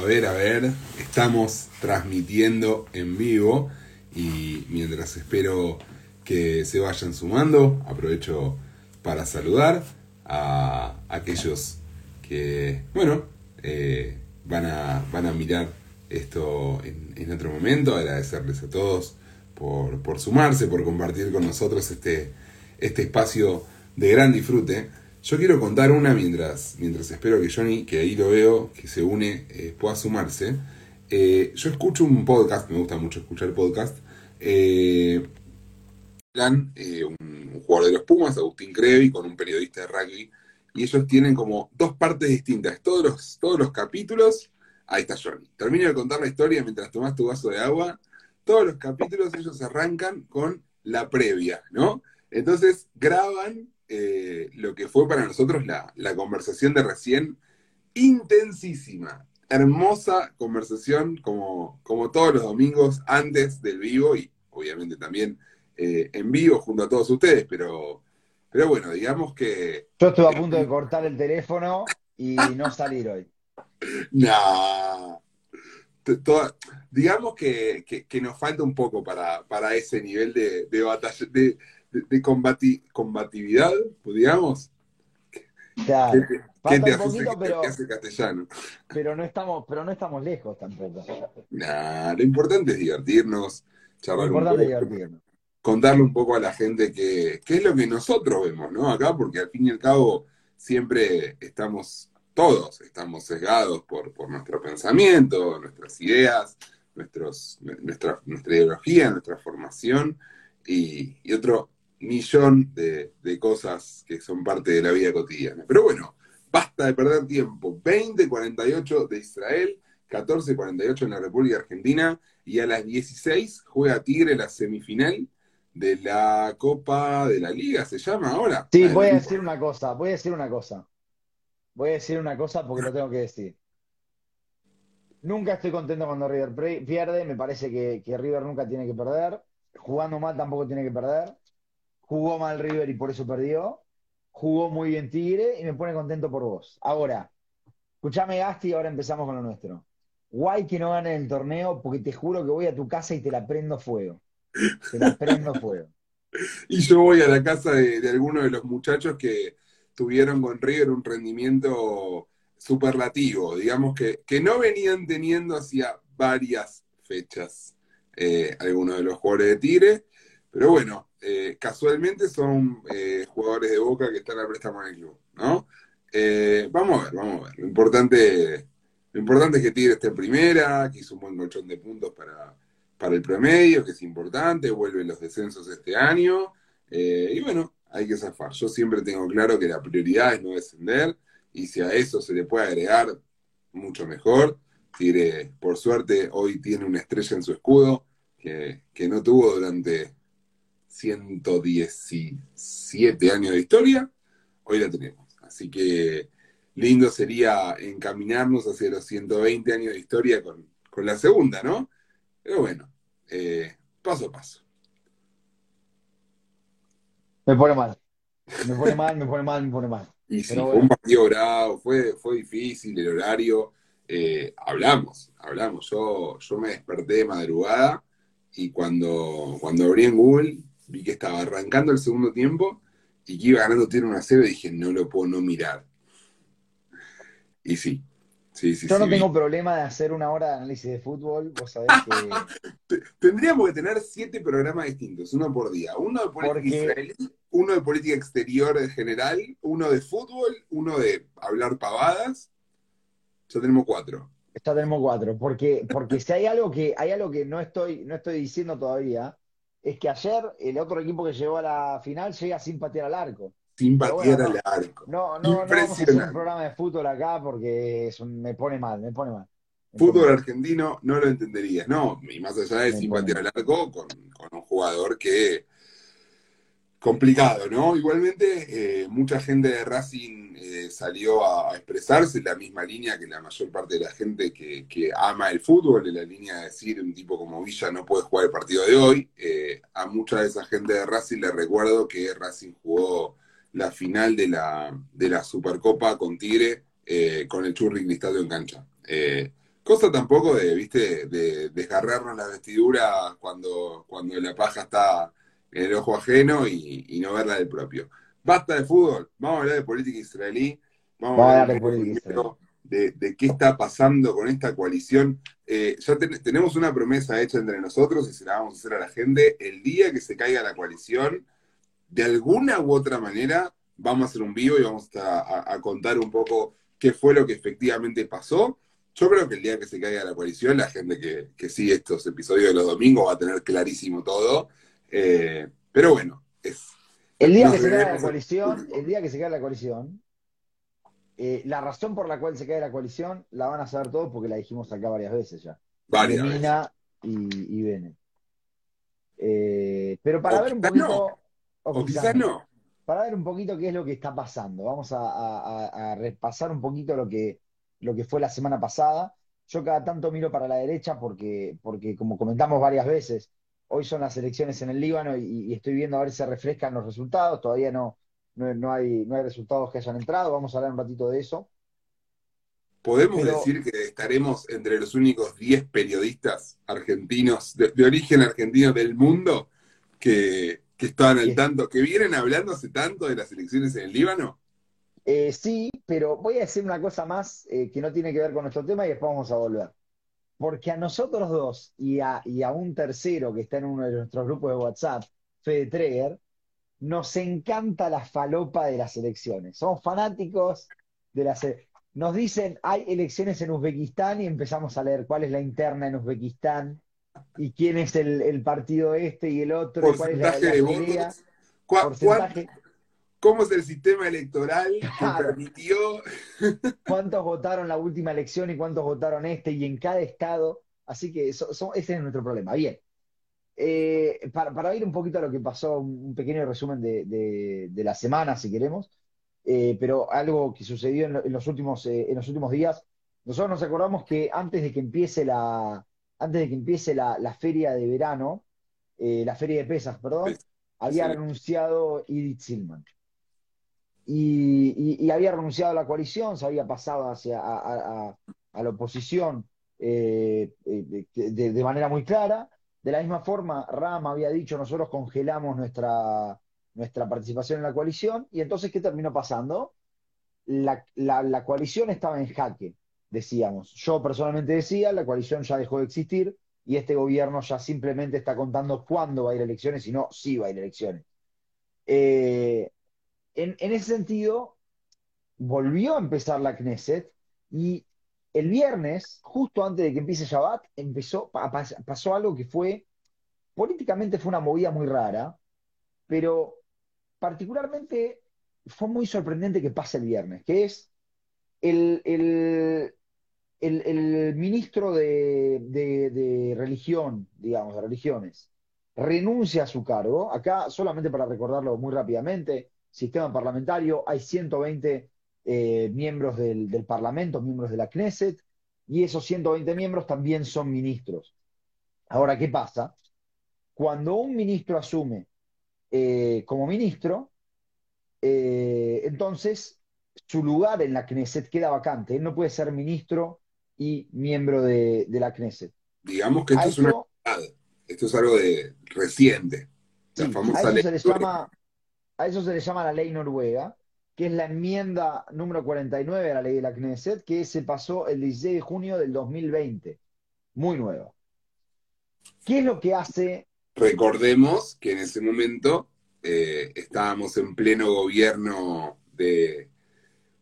A ver, a ver, estamos transmitiendo en vivo y mientras espero que se vayan sumando, aprovecho para saludar a aquellos que, bueno, eh, van, a, van a mirar esto en, otro momento, agradecerles a todos por, por, sumarse, por compartir con nosotros este, este espacio de gran disfrute. Yo quiero contar una mientras, mientras espero que Johnny, que ahí lo veo, que se une, eh, pueda sumarse. Eh, yo escucho un podcast, me gusta mucho escuchar podcast. Eh, un, jugador de los Pumas, Agustín Crevi, con un periodista de rugby. Y ellos tienen como dos partes distintas. Todos los, todos los capítulos, ahí está Johnny. Termino de contar la historia mientras tomas tu vaso de agua. Todos los capítulos ellos arrancan con la previa, ¿no? Entonces graban eh, lo que fue para nosotros la, conversación de recién, intensísima, hermosa conversación como, como todos los domingos antes del vivo y obviamente también eh, en vivo junto a todos ustedes, pero, pero bueno, digamos que... Yo estuve a punto de cortar el teléfono y no salir hoy. No. digamos que, nos falta un poco para, para ese nivel de, de batalla, de, de, combatividad, pues, digamos. Claro. ¿Qué, te, hace, castellano? Pero no estamos, pero no estamos lejos tampoco. Nah, lo importante es divertirnos, charlar lo importante un poco, es divertirnos. contarle un poco a la gente qué es lo que nosotros vemos, ¿no? Acá, porque al fin y al cabo siempre estamos, todos estamos sesgados por, por nuestro pensamiento, nuestras ideas, nuestros, nuestra, nuestra ideología, nuestra formación y, y otro millón de, cosas que son parte de la vida cotidiana. Pero bueno, basta de perder tiempo. 20.48 de Israel, 14.48 en la República Argentina y a las 16 juega Tigre la semifinal de la Copa de la Liga, se llama ahora. Sí, voy a decir una cosa, voy a decir una cosa. Voy a decir una cosa porque lo tengo que decir. Nunca estoy contento cuando River pierde, me parece que, que River nunca tiene que perder. Jugando mal tampoco tiene que perder jugó mal River y por eso perdió, jugó muy bien Tigre y me pone contento por vos. Ahora, escuchame Gasti y ahora empezamos con lo nuestro. Guay que no gane el torneo porque te juro que voy a tu casa y te la prendo fuego. Te la prendo fuego. y yo voy a la casa de, de algunos de los muchachos que tuvieron con River un rendimiento superlativo, digamos que, que no venían teniendo hacía varias fechas eh, algunos de los jugadores de Tigre, pero bueno, eh, casualmente son eh, jugadores de Boca que están a préstamo en el club, ¿no? Eh, vamos a ver, vamos a ver. Lo importante, lo importante es que Tigre esté en primera, que hizo un buen colchón de puntos para, para el promedio, que es importante, vuelven los descensos este año, y bueno, hay que zafar. Yo siempre tengo claro que la prioridad es no descender, y si a eso se le puede agregar, mucho mejor. Tigre, por suerte, hoy tiene una estrella en su escudo que, que no tuvo durante 117 años de historia, hoy la tenemos. Así que lindo sería encaminarnos hacia los 120 años de historia con, la segunda, ¿no? Pero bueno, eh, paso a paso. Me pone mal. Me pone mal, me pone mal, me pone mal. Y sí, fue un partido bravo, fue, fue difícil el horario. Eh, hablamos, hablamos. Yo, yo me desperté de madrugada y cuando, cuando abrí en Google vi que estaba arrancando el segundo tiempo y que iba ganando tiene una y dije, no lo puedo no mirar. Y sí, sí, sí. Yo no tengo problema de hacer una hora de análisis de fútbol, vos sabés que... Tendríamos que tener siete programas distintos, uno por día. Uno de política israelí, uno de política exterior en general, uno de fútbol, uno de hablar pavadas. Ya tenemos cuatro. Ya tenemos cuatro, porque, porque si hay algo que, hay algo que no estoy, no estoy diciendo todavía, es que ayer el otro equipo que llegó a la final llega sin patear al arco. Sin patear al arco. No, no, no vamos a hacer un programa de fútbol acá porque me pone mal, me pone mal. fútbol argentino no lo entenderías, no, y más allá de sin patear al arco, con, con un jugador que complicado, ¿no? Igualmente, eh, mucha gente de Racing eh, salió a, expresarse en la misma línea que la mayor parte de la gente que, ama el fútbol, en la línea de decir un tipo como Villa no puede jugar el partido de hoy. Eh, a mucha de esa gente de Racing le recuerdo que Racing jugó la final de la, de la Supercopa con Tigre con el Churri Cristaldo en cancha. Cosa tampoco de, viste, de desgarrarnos la vestidura cuando, cuando la paja está en el ojo ajeno y, no verla del propio. Basta de fútbol, vamos a hablar de política israelí, vamos, a hablar de, política de, qué está pasando con esta coalición. Eh, ya tenemos una promesa hecha entre nosotros y se la vamos a hacer a la gente. El día que se caiga la coalición, de alguna u otra manera, vamos a hacer un vivo y vamos a contar un poco qué fue lo que efectivamente pasó yo creo que el día que se caiga la coalición, la gente que, sigue estos episodios de los domingos va a tener clarísimo todo. Eh, pero bueno, es. El día que se caiga la coalición, el día que se caiga la coalición, eh, la razón por la cual se cae la coalición la van a saber todos porque la dijimos acá varias veces ya. Varias Mina y, y Bene. Eh, pero para ver un poquito. O, quizás, no. Para ver un poquito qué es lo que está pasando. Vamos a repasar un poquito lo que lo que fue la semana pasada. Yo cada tanto miro para la derecha porque, porque como comentamos varias veces, hoy son las elecciones en el Líbano y, estoy viendo a ver si se refrescan los resultados. Todavía no, no, hay, no hay resultados que hayan entrado. Vamos a hablar un ratito de eso. ¿Podemos decir que estaremos entre los únicos 10 periodistas argentinos, de, origen argentino del mundo, que, que estaban al tanto, que vienen hablando hace tanto de las elecciones en el Líbano? Eh, sí, pero voy a decir una cosa más eh, que no tiene que ver con nuestro tema y después vamos a volver. Porque a nosotros dos y a, un tercero que está en uno de nuestros grupos de WhatsApp, Fede Treger, nos encanta la falopa de las elecciones. Somos fanáticos de las e-, Nos dicen, hay elecciones en Uzbekistán y empezamos a leer cuál es la interna en Uzbekistán y quién es el, partido este y el otro, y cuál es la, la porcentaje cómo es el sistema electoral que permitió. ¿Cuántos votaron la última elección y cuántos votaron este y en cada estado? Así que ese es nuestro problema. Bien. Eh, para, ir un poquito a lo que pasó, un pequeño resumen de, la semana, si queremos, eh, pero algo que sucedió en, los últimos, eh, en los últimos días. Nosotros nos acordamos que antes de que empiece la, antes de que empiece la, feria de verano, la feria de pesas, perdón, había renunciado Edith Silman y, había renunciado a la coalición, se había pasado hacia a, la oposición eh, eh, de, manera muy clara. De la misma forma, Ram había dicho, nosotros congelamos nuestra, nuestra participación en la coalición, y entonces, ¿qué terminó pasando? La, la, coalición estaba en jaque, decíamos. Yo personalmente decía, la coalición ya dejó de existir, y este gobierno ya simplemente está contando cuándo va a ir a elecciones y no si va a ir a elecciones. Eh, en, ese sentido, volvió a empezar la Knesset y el viernes, justo antes de que empiece Shabbat, empezó, pasó algo que fue, políticamente fue una movida muy rara, pero particularmente fue muy sorprendente que pase el viernes, que es el, el, ministro de, de, religión, digamos, de religiones, renuncia a su cargo. Acá, solamente para recordarlo muy rápidamente, sistema parlamentario, hay 120 eh, miembros del, Parlamento, miembros de la Knesset, y esos 120 miembros también son ministros. Ahora, ¿qué pasa? Cuando un ministro asume eh, como ministro, eh, entonces su lugar en la Knesset queda vacante. Él no puede ser ministro y miembro de, la Knesset. Digamos que esto es una esto es algo de reciente. La famosa ley. Se le llama, a eso se le llama la ley noruega, que es la enmienda número 49 de la ley de la Knesset, que se pasó el 16 de junio del 2020. Muy nueva. ¿Qué es lo que hace? Recordemos que en ese momento eh, estábamos en pleno gobierno de,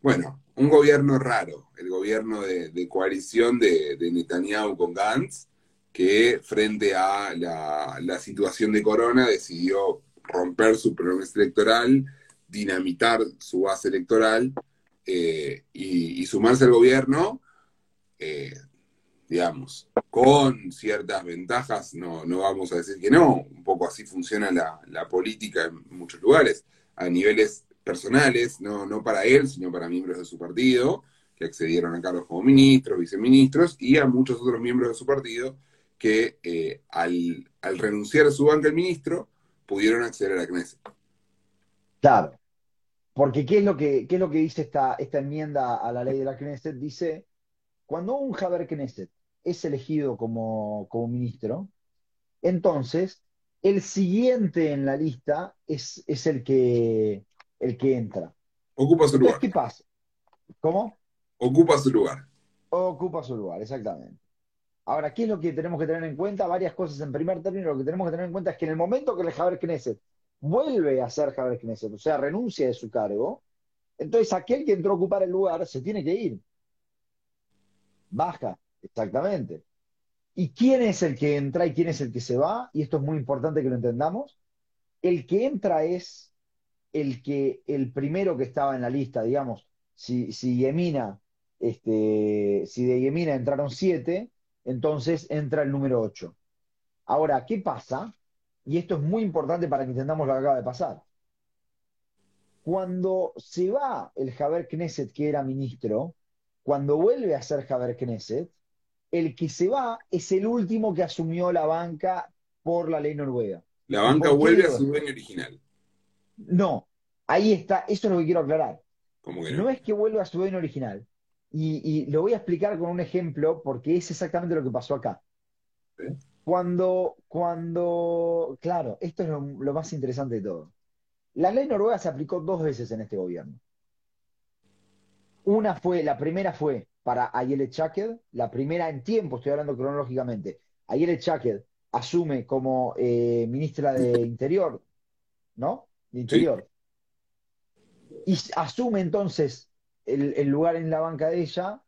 bueno, un gobierno raro, el gobierno de, coalición de, Netanyahu con Gantz, que frente a la, la situación de Corona decidió romper su promesa electoral, dinamitar su base electoral eh, y, sumarse al gobierno, eh, digamos, con ciertas ventajas, no, no vamos a decir que no, un poco así funciona la, política en muchos lugares, a niveles personales, no, no para él, sino para miembros de su partido, que accedieron a cargos como ministros, viceministros, y a muchos otros miembros de su partido que eh, al, al renunciar a su banca el ministro, pudieron acceder a la Knesset. Claro, porque ¿qué es lo que, es lo que dice esta, esta enmienda a la ley de la Knesset? Dice, cuando un Haber Knesset es elegido como, como ministro, entonces el siguiente en la lista es, es el, que, el que entra. Ocupa su lugar. ¿qué pasa? ¿Cómo? Ocupa su lugar. Ocupa su lugar, exactamente. Ahora, ¿qué es lo que tenemos que tener en cuenta? Varias cosas. En primer término, lo que tenemos que tener en cuenta es que en el momento que el Haber Knesset vuelve a ser Haber Knesset, o sea, renuncia de su cargo, entonces aquel que entró a ocupar el lugar se tiene que ir. Baja, exactamente. ¿Y quién es el que entra y quién es el que se va? Y esto es muy importante que lo entendamos. El que entra es el que el primero que estaba en la lista, digamos, si, si este, si de Yemina entraron siete, entonces entra el número ocho. Ahora, ¿qué pasa? Y esto es muy importante para que entendamos lo que acaba de pasar. Cuando se va el Haber Knesset, que era ministro, cuando vuelve a ser Haber Knesset, el que se va es el último que asumió la banca por la ley noruega. La ¿Y banca vuelve a su dueño original. No, ahí está, eso es lo que quiero aclarar. Que no. No es que vuelva a su dueño original. Y, y lo voy a explicar con un ejemplo porque es exactamente lo que pasó acá. ¿Eh? Cuando, cuando, claro, esto es lo, lo más interesante de todo. La ley noruega se aplicó dos veces en este gobierno. Una fue, la primera fue para Ayelet Shaked, la primera en tiempo, estoy hablando cronológicamente. Ayelet Shaked asume como eh, ministra de Interior, ¿no? De Interior. Y asume entonces el, el lugar en la banca de ella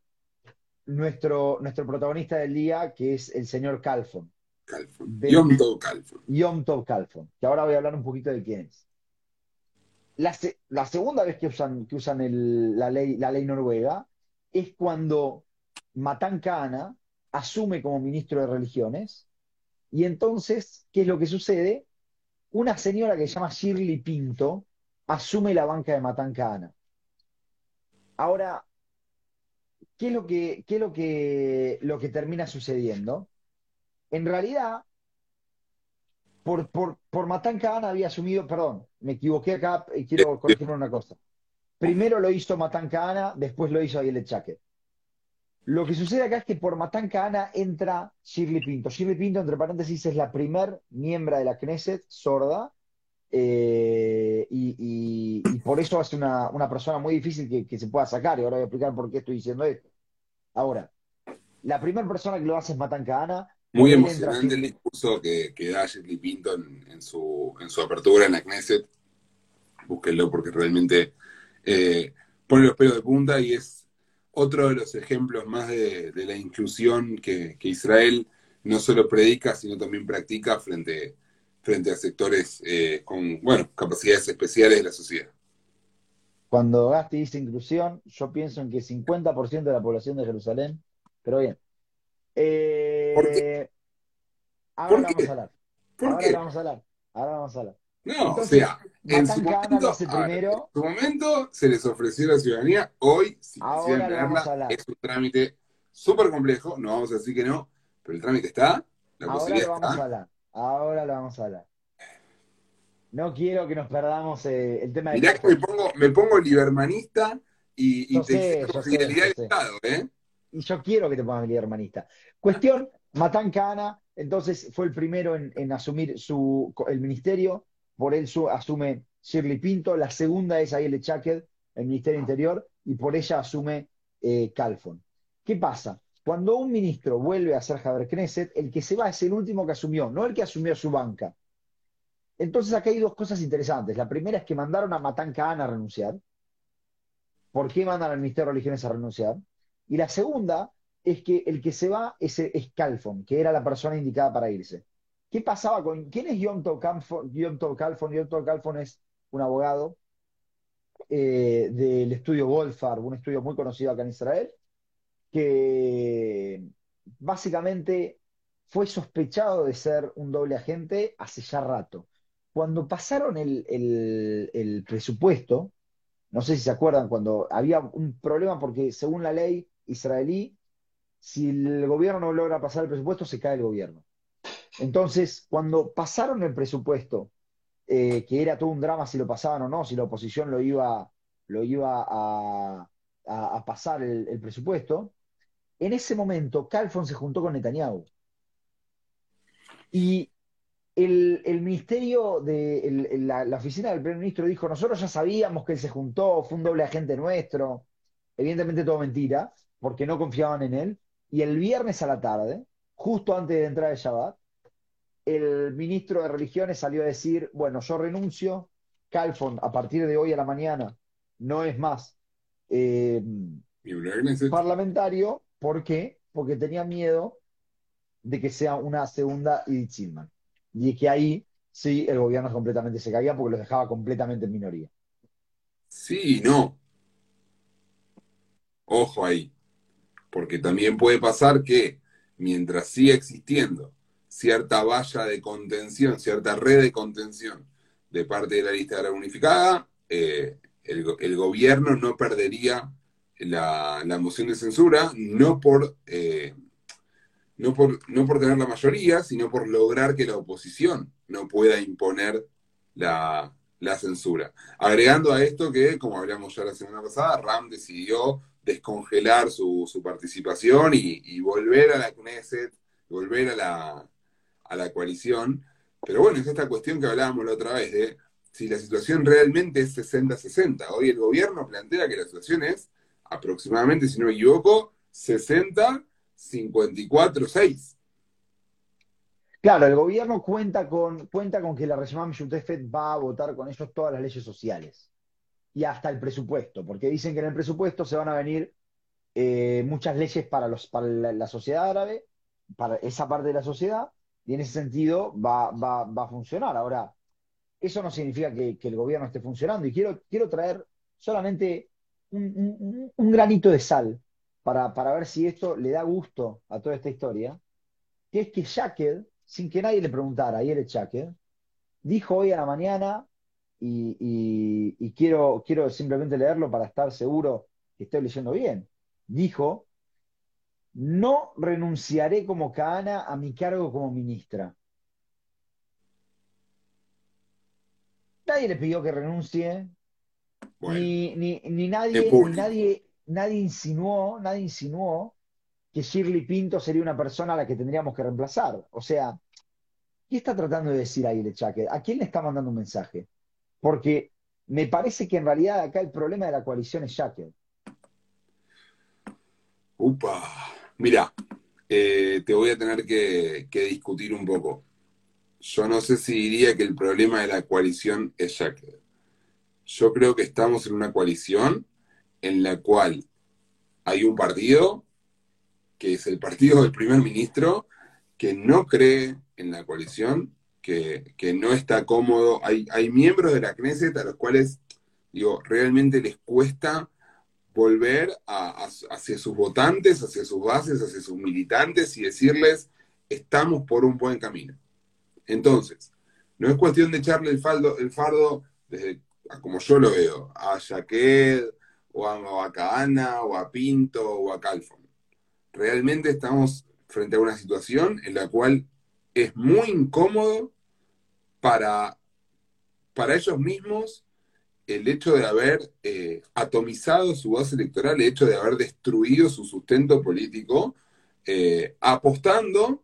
nuestro, nuestro protagonista del día, que es el señor Calfon, Calfon. de- Yom Tov Calfon. Yom Tov Calfon, que ahora voy a hablar un poquito de quién es. La, se- la segunda vez que usan, que usan el- la ley, la ley noruega es cuando Matan Kahana asume como ministro de religiones y entonces, ¿qué es lo que sucede? Una señora que se llama Shirley Pinto asume la banca de Matan Kahana. Ahora, ¿qué es lo que, qué es lo que, lo que termina sucediendo? En realidad, por, por, por Matan había asumido, perdón, me equivoqué acá y quiero corregirme una cosa. Primero lo hizo Matan Kahana, después lo hizo Ayelet Shaked. Lo que sucede acá es que por Matan Kahana entra Shirley Pinto. Shirley Pinto, entre paréntesis, es la primer miembro de la Knesset sorda eh, y, y- y por eso es una, una persona muy difícil que, que se pueda sacar. Y ahora voy a explicar por qué estoy diciendo esto. Ahora, la primera persona que lo hace es Matan Kahana. Muy entra emocionante el discurso que, que da Shirley Pinto en, en su, en su apertura en la Knesset. Búsquenlo porque realmente eh, pone los pelos de punta y es otro de los ejemplos más de, de la inclusión que, que Israel no solo predica, sino también practica frente, frente a sectores eh, con bueno, capacidades especiales de la sociedad. Cuando Gasti dice inclusión, yo pienso en que 50% de la población de Jerusalén, pero bien. Eh, ¿Por qué? Ahora ¿Por vamos a hablar. ¿Por Ahora qué? vamos a hablar. Ahora vamos a hablar. No, Entonces, o sea, en su, momento, primero. en su momento se les ofreció la ciudadanía, hoy, si quisieran lo vamos a tenerla, hablar. es un trámite súper complejo, no vamos a decir que no, pero el trámite está, la Ahora posibilidad lo vamos a hablar. Ahora lo vamos a hablar. No quiero que nos perdamos eh, el tema de Mirá que me pongo, me pongo libermanista y, y Yo te sé, fidelidad sé. Estado, ¿eh? Y yo quiero que te pongas hermanista. Cuestión, Matan Kahana, entonces fue el primero en, en asumir su, el ministerio, por él su- asume Shirley Pinto, la segunda es Ayelet Shaked, el Ministerio Interior, y por ella asume eh, Calfon. ¿Qué pasa? Cuando un ministro vuelve a ser Haber Knesset, el que se va es el último que asumió, no el que asumió su banca. Entonces acá hay dos cosas interesantes. La primera es que mandaron a Matan Kahana a renunciar. ¿Por qué mandan al Ministerio de Religiones a renunciar? Y la segunda es que el que se va es, es Calfon, que era la persona indicada para irse. ¿Qué pasaba con... ¿Quién es Yom Tov Calfon? Yom Calfon es un abogado eh, del estudio Goldfarb, un estudio muy conocido acá en Israel, que básicamente fue sospechado de ser un doble agente hace ya rato. Cuando pasaron el, el- el presupuesto, no sé si se acuerdan, cuando había un problema porque según la ley israelí, si el gobierno no logra pasar el presupuesto, se cae el gobierno. Entonces, cuando pasaron el presupuesto, eh, que era todo un drama si lo pasaban o no, si la oposición lo iba, lo iba a, a- pasar el presupuesto, en ese momento Calfon se juntó con Netanyahu. Y el, ministerio de la, oficina del primer ministro dijo, nosotros ya sabíamos que él se juntó, fue un doble agente nuestro, evidentemente todo mentira, porque no confiaban en él, y el viernes a la tarde, justo antes de entrar el Shabbat, el ministro de Religiones salió a decir, bueno, yo renuncio, Calfon a partir de hoy a la mañana no es más eh, parlamentario, ¿por qué? Porque tenía miedo de que sea una segunda Edith Silman. Y que ahí sí el gobierno completamente se caía porque los dejaba completamente en minoría. Sí, no. Ojo ahí. Porque también puede pasar que mientras siga existiendo cierta valla de contención, cierta red de contención de parte de la lista de la unificada, eh, el, gobierno no perdería la, moción de censura, no por, eh, no, por, no por tener la mayoría, sino por lograr que la oposición no pueda imponer la, censura. Agregando a esto que, como hablamos ya la semana pasada, Ram decidió descongelar su, participación y, volver a la Knesset, volver a la, a la coalición. Pero bueno, es esta cuestión que hablábamos la otra vez de si la situación realmente es 60-60. Hoy el gobierno plantea que la situación es aproximadamente, si no me equivoco, 60-54-6. Claro, el gobierno cuenta con, cuenta con que la Resemam Yutefet va a votar con ellos todas las leyes sociales y hasta el presupuesto, porque dicen que en el presupuesto se van a venir eh, muchas leyes para, los, para la, sociedad árabe, para esa parte de la sociedad, y en ese sentido va, va, va a funcionar. Ahora, eso no significa que, el gobierno esté funcionando. Y quiero, quiero traer solamente un, granito de sal para, ver si esto le da gusto a toda esta historia, que es que Jacket, sin que nadie le preguntara, ayer el Jacket, dijo hoy a la mañana, y, quiero, quiero simplemente leerlo para estar seguro que estoy leyendo bien, dijo, no renunciaré como Kahana a mi cargo como ministra. nadie le pidió que renuncie, ni, ni, nadie, nadie, nadie insinuó, nadie insinuó que Shirley Pinto sería una persona a la que tendríamos que reemplazar. O sea, ¿qué está tratando de decir ahí el Chaque? ¿A quién le está mandando un mensaje? Porque me parece que en realidad acá el problema de la coalición es Jacket. Upa, mira, eh, te voy a tener que discutir un poco yo no sé si diría que el problema de la coalición es Jacker. Yo creo que estamos en una coalición en la cual hay un partido, que es el partido del primer ministro, que no cree en la coalición, que, no está cómodo. Hay, hay miembros de la Knesset a los cuales, digo, realmente les cuesta volver hacia sus votantes, hacia sus bases, hacia sus militantes y decirles, estamos por un buen camino. Entonces, no es cuestión de echarle el, el fardo, desde, como yo lo veo, a Jaqued, o a, a o a Pinto, o a Calfon. Realmente estamos frente a una situación en la cual es muy incómodo para, para ellos mismos el hecho de haber eh, atomizado su base electoral, el hecho de haber destruido su sustento político, eh, apostando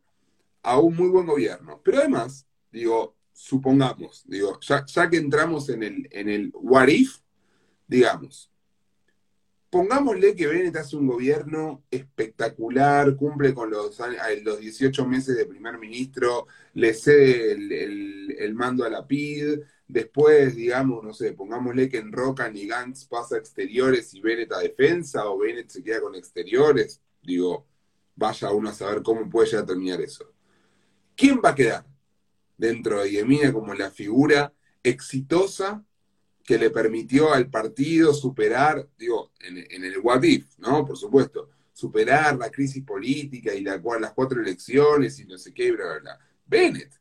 a un muy buen gobierno. Pero además, digo, supongamos, digo, ya, que entramos en el, en el what if, digamos, pongámosle que Bennett hace un gobierno espectacular, cumple con los, los 18 meses de primer ministro, le cede el, mando a la PID, después, digamos, no sé, pongámosle que en Roca y Gantz pasa a exteriores y Bennett a defensa, o Bennett se queda con exteriores, digo, vaya uno a saber cómo puede ya terminar eso. ¿Quién va a quedar dentro de Yemina como la figura exitosa que le permitió al partido superar, digo, en, el what ¿no? Por supuesto, superar la crisis política y la, las cuatro elecciones y no sé qué, bla, bla, bla. Bennett.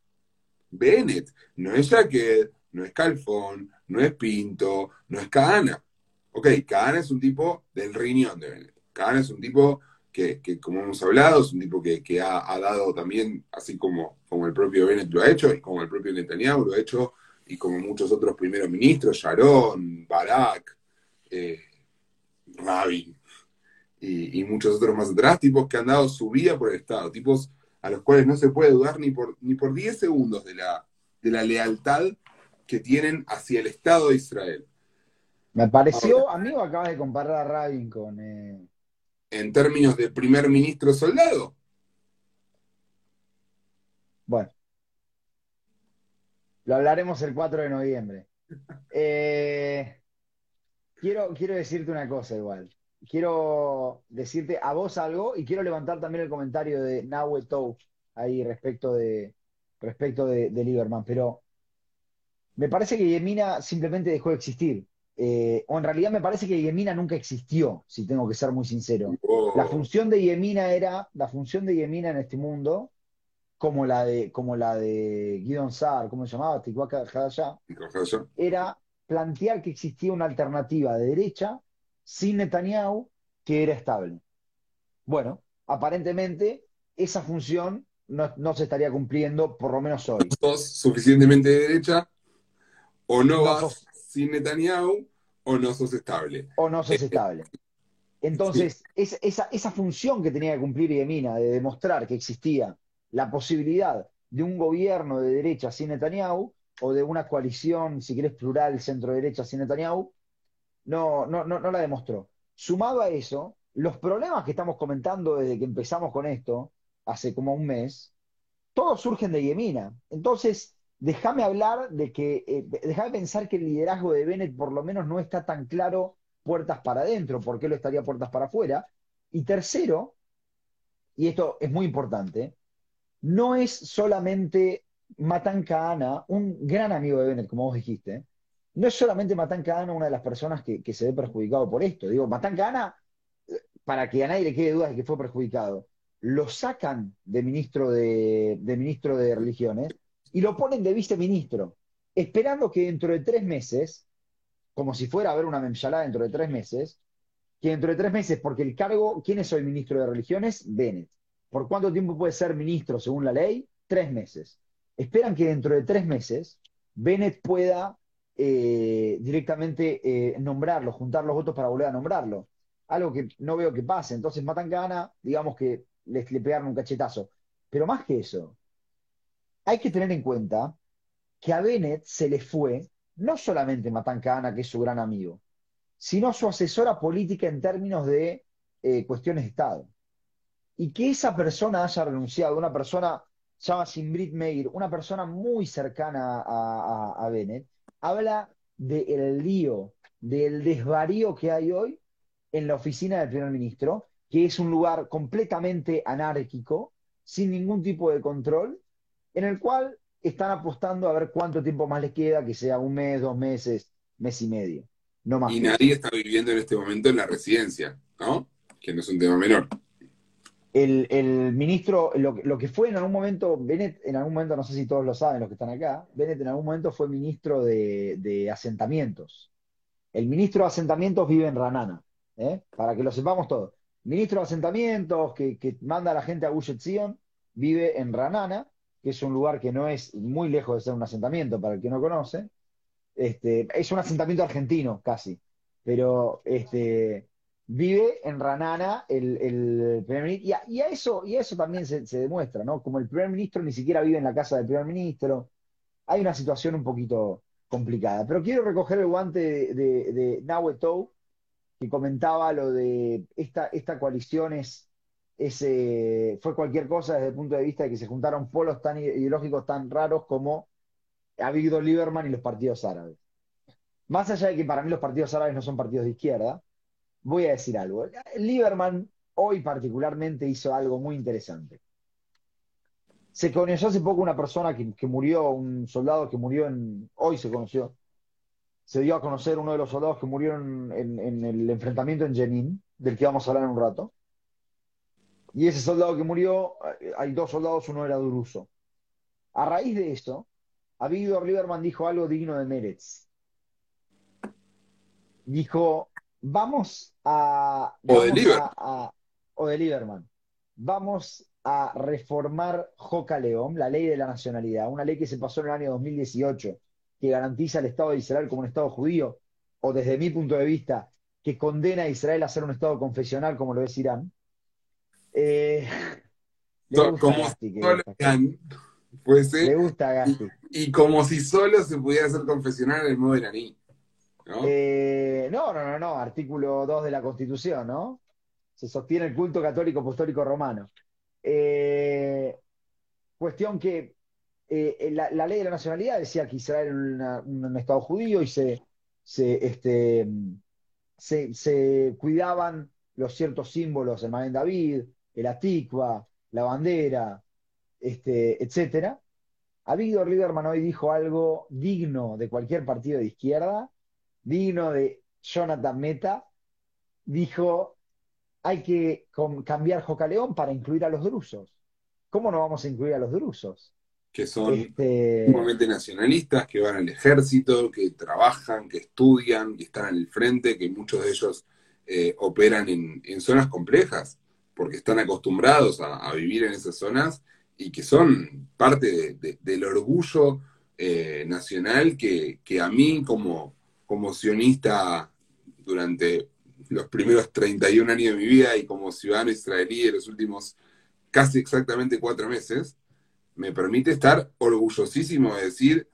Bennett. No es Jaquet, no es Calfón, no es Pinto, no es Kahana. Ok, Kahana es un tipo del riñón de Bennett. Kahana es un tipo que, como hemos hablado, es un tipo que, ha, dado también, así como, como el propio Bennett lo ha hecho, y como el propio Netanyahu lo ha hecho, y como muchos otros primeros ministros, Sharon, Barak, eh, Rabin, y, muchos otros más atrás, tipos que han dado su vida por el Estado, tipos a los cuales no se puede dudar ni por, ni por 10 segundos de la, de la lealtad que tienen hacia el Estado de Israel. Me pareció, amigo, acabas de comparar a Rabin con... Eh, en términos de primer ministro soldado. Bueno. Lo hablaremos el 4 de noviembre. Eh, quiero, quiero decirte una cosa igual. Quiero decirte a vos algo y quiero levantar también el comentario de Nahue Tou ahí respecto de, respecto de, de Lieberman. Pero me parece que Yemina simplemente dejó de existir. Eh, o en realidad me parece que Yemina nunca existió, si tengo que ser muy sincero. La oh. función de Yemina era, la función de Yemina en este mundo, como la de, como la de Guidon Saar, ¿cómo se llamaba? era plantear que existía una alternativa de derecha sin Netanyahu que era estable. Bueno, aparentemente esa función no, se estaría cumpliendo, por lo menos hoy. ¿Sos suficientemente de derecha o no, vas sin Netanyahu o no sos estable. O no sos estable. Entonces, esa, esa, función que tenía que cumplir Yemina de demostrar que existía la posibilidad de un gobierno de derecha sin Netanyahu o de una coalición, si querés, plural centro-derecha sin Netanyahu, no, no, no, no la demostró. Sumado a eso, los problemas que estamos comentando desde que empezamos con esto, hace como un mes, todos surgen de Yemina. Entonces, déjame hablar de que, eh, déjame pensar que el liderazgo de Bennett por lo menos no está tan claro puertas para adentro, ¿por qué lo estaría puertas para afuera? Y tercero, y esto es muy importante, no es solamente Matan Kahana, un gran amigo de Bennett, como vos dijiste, no es solamente Matan Kahana una de las personas que, se ve perjudicado por esto. Digo, Matan Kahana, para que a nadie le quede dudas de que fue perjudicado, lo sacan de ministro de, ministro de religiones y lo ponen de viceministro, esperando que dentro de tres meses, como si fuera a haber una memshalá dentro de tres meses, que dentro de tres meses, porque el cargo, ¿quién es hoy ministro de religiones? Bennett. ¿Por cuánto tiempo puede ser ministro según la ley? Tres meses. Esperan que dentro de tres meses Bennett pueda eh, directamente eh, nombrarlo, juntar los votos para volver a nombrarlo. Algo que no veo que pase. Entonces matan gana, digamos que les, le pegaron un cachetazo. Pero más que eso, hay que tener en cuenta que a Bennett se le fue no solamente Matan Kahana, que es su gran amigo, sino su asesora política en términos de eh, cuestiones de Estado. Y que esa persona haya renunciado, una persona, se llama Simbrit Meir, una persona muy cercana a, Bennett, habla del lío, del desvarío que hay hoy en la oficina del primer ministro, que es un lugar completamente anárquico, sin ningún tipo de control, en el cual están apostando a ver cuánto tiempo más les queda, que sea un mes, dos meses, mes y medio. No más. Y nadie está viviendo en este momento en la residencia, ¿no? Que no es un tema menor. El, ministro, lo, que fue en algún momento, Bennett, en algún momento, no sé si todos lo saben los que están acá, Bennett en algún momento fue ministro de, asentamientos. El ministro de asentamientos vive en Ranana, ¿eh? para que lo sepamos todos. Ministro de asentamientos que, manda a la gente a Gush vive en Ranana que es un lugar que no es muy lejos de ser un asentamiento, para el que no conoce. Este, es un asentamiento argentino, casi. Pero este, vive en Ranana el, primer ministro. Y a, eso, y eso también se, demuestra, ¿no? Como el primer ministro ni siquiera vive en la casa del primer ministro. Hay una situación un poquito complicada. Pero quiero recoger el guante de, de, de que comentaba lo de esta, esta coalición es ese, fue cualquier cosa desde el punto de vista de que se juntaron polos tan ideológicos tan raros como ha habido Lieberman y los partidos árabes. Más allá de que para mí los partidos árabes no son partidos de izquierda, voy a decir algo. Lieberman hoy particularmente hizo algo muy interesante. Se conoció hace poco una persona que, murió, un soldado que murió en. Hoy se conoció. Se dio a conocer uno de los soldados que murieron en, en el enfrentamiento en Jenin, del que vamos a hablar en un rato. Y ese soldado que murió, eh, hay dos soldados, uno era Duruso. A raíz de esto, Avigdor Lieberman dijo algo digno de Meretz. Dijo, vamos a... o de Lieberman. o de Lieberman. Vamos a reformar Joca León, la ley de la nacionalidad, una ley que se pasó en el año 2018, que garantiza el Estado de Israel como un Estado judío, o desde mi punto de vista, que condena a Israel a ser un Estado confesional como lo es Irán. Eh, le gusta como Gasti, le gusta a Gasti. Y, como si solo se pudiera hacer confesional en el modo iraní. ¿No? Eh, no, no, no, no, artículo 2 de la Constitución, ¿no? Se sostiene el culto católico apostólico romano. Eh, cuestión que eh, la, ley de la nacionalidad decía que Israel era un Estado judío y se, se, este, se, cuidaban los ciertos símbolos, el Maguen David, el Atikva, la bandera, este, etc. A Víctor Lieberman hoy dijo algo digno de cualquier partido de izquierda, digno de Jonathan Meta, dijo, hay que cambiar Jocaleón para incluir a los drusos. ¿Cómo no vamos a incluir a los drusos? Que son este... nacionalistas, que van al ejército, que trabajan, que estudian, que están en el frente, que muchos de ellos eh, operan en, zonas complejas, porque están acostumbrados a, vivir en esas zonas y que son parte del orgullo eh, nacional que, a mí como, como sionista durante los primeros 31 años de mi vida y como ciudadano israelí de los últimos casi exactamente cuatro meses, me permite estar orgullosísimo de decir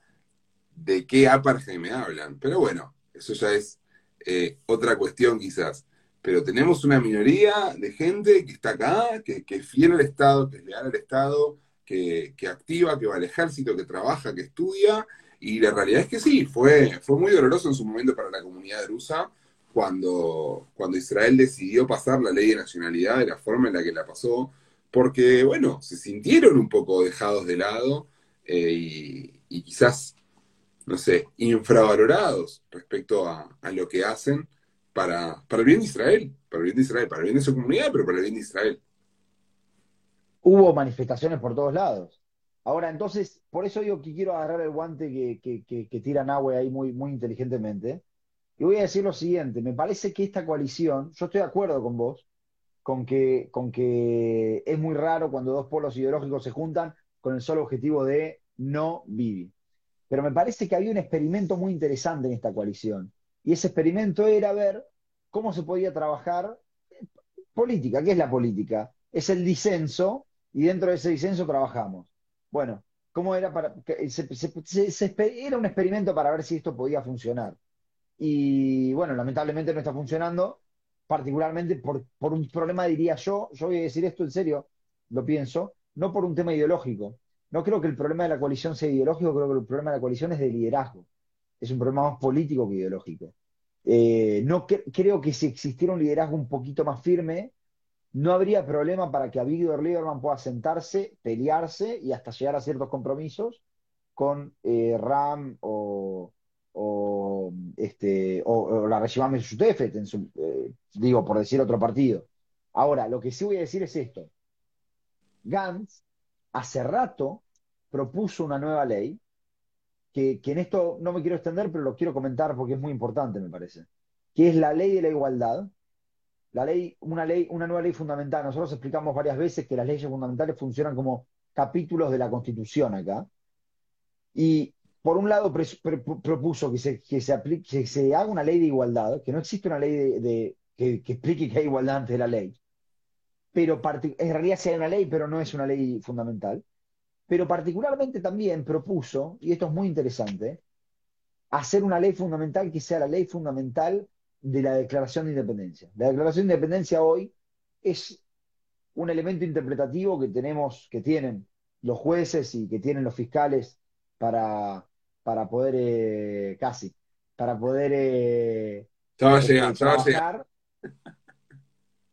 de qué apartheid me hablan. Pero bueno, eso ya es eh, otra cuestión quizás. Pero tenemos una minoría de gente que está acá, que, que es fiel al Estado, que es leal al Estado, que, activa, que va al ejército, que trabaja, que estudia. Y la realidad es que sí, fue, fue muy doloroso en su momento para la comunidad rusa cuando, cuando Israel decidió pasar la ley de nacionalidad de la forma en la que la pasó, porque, bueno, se sintieron un poco dejados de lado eh, y, quizás, no sé, infravalorados respecto a, lo que hacen para, para el bien de Israel, para el bien de Israel, para el bien de su comunidad, pero para el bien de Israel. Hubo manifestaciones por todos lados. Ahora, entonces, por eso digo que quiero agarrar el guante que, que, que, tira Nahue ahí muy, muy inteligentemente. Y voy a decir lo siguiente, me parece que esta coalición, yo estoy de acuerdo con vos, con que, con que es muy raro cuando dos polos ideológicos se juntan con el solo objetivo de no vivir. Pero me parece que había un experimento muy interesante en esta coalición. Y ese experimento era ver cómo se podía trabajar política. ¿Qué es la política? Es el disenso y dentro de ese disenso trabajamos. Bueno, ¿cómo era para.? era un experimento para ver si esto podía funcionar. Y bueno, lamentablemente no está funcionando particularmente por, un problema, diría yo, yo voy a decir esto en serio, lo pienso, no por un tema ideológico. No creo que el problema de la coalición sea ideológico, creo que el problema de la coalición es de liderazgo. Es un problema más político que ideológico. Eh, no creo que si existiera un liderazgo un poquito más firme, no habría problema para que a Víctor Lieberman pueda sentarse, pelearse y hasta llegar a ciertos compromisos con eh, Ram o, este, o, la Regimame Sutefet, eh, digo, por decir otro partido. Ahora, lo que sí voy a decir es esto. Gantz hace rato propuso una nueva ley, que, en esto no me quiero extender, pero lo quiero comentar porque es muy importante, me parece, que es la ley de la igualdad, la ley, una ley, una nueva ley fundamental. Nosotros explicamos varias veces que las leyes fundamentales funcionan como capítulos de la Constitución acá. Y por un lado propuso que se, que, se que haga una ley de igualdad, que no existe una ley de, que, explique que hay igualdad ante la ley, pero en realidad sí una ley, pero no es una ley fundamental. Pero particularmente también propuso, y esto es muy interesante, hacer una ley fundamental que sea la ley fundamental de la Declaración de Independencia. La Declaración de Independencia hoy es un elemento interpretativo que tenemos, que tienen los jueces y que tienen los fiscales para, para poder, eh, casi, para poder eh, este, trabajar,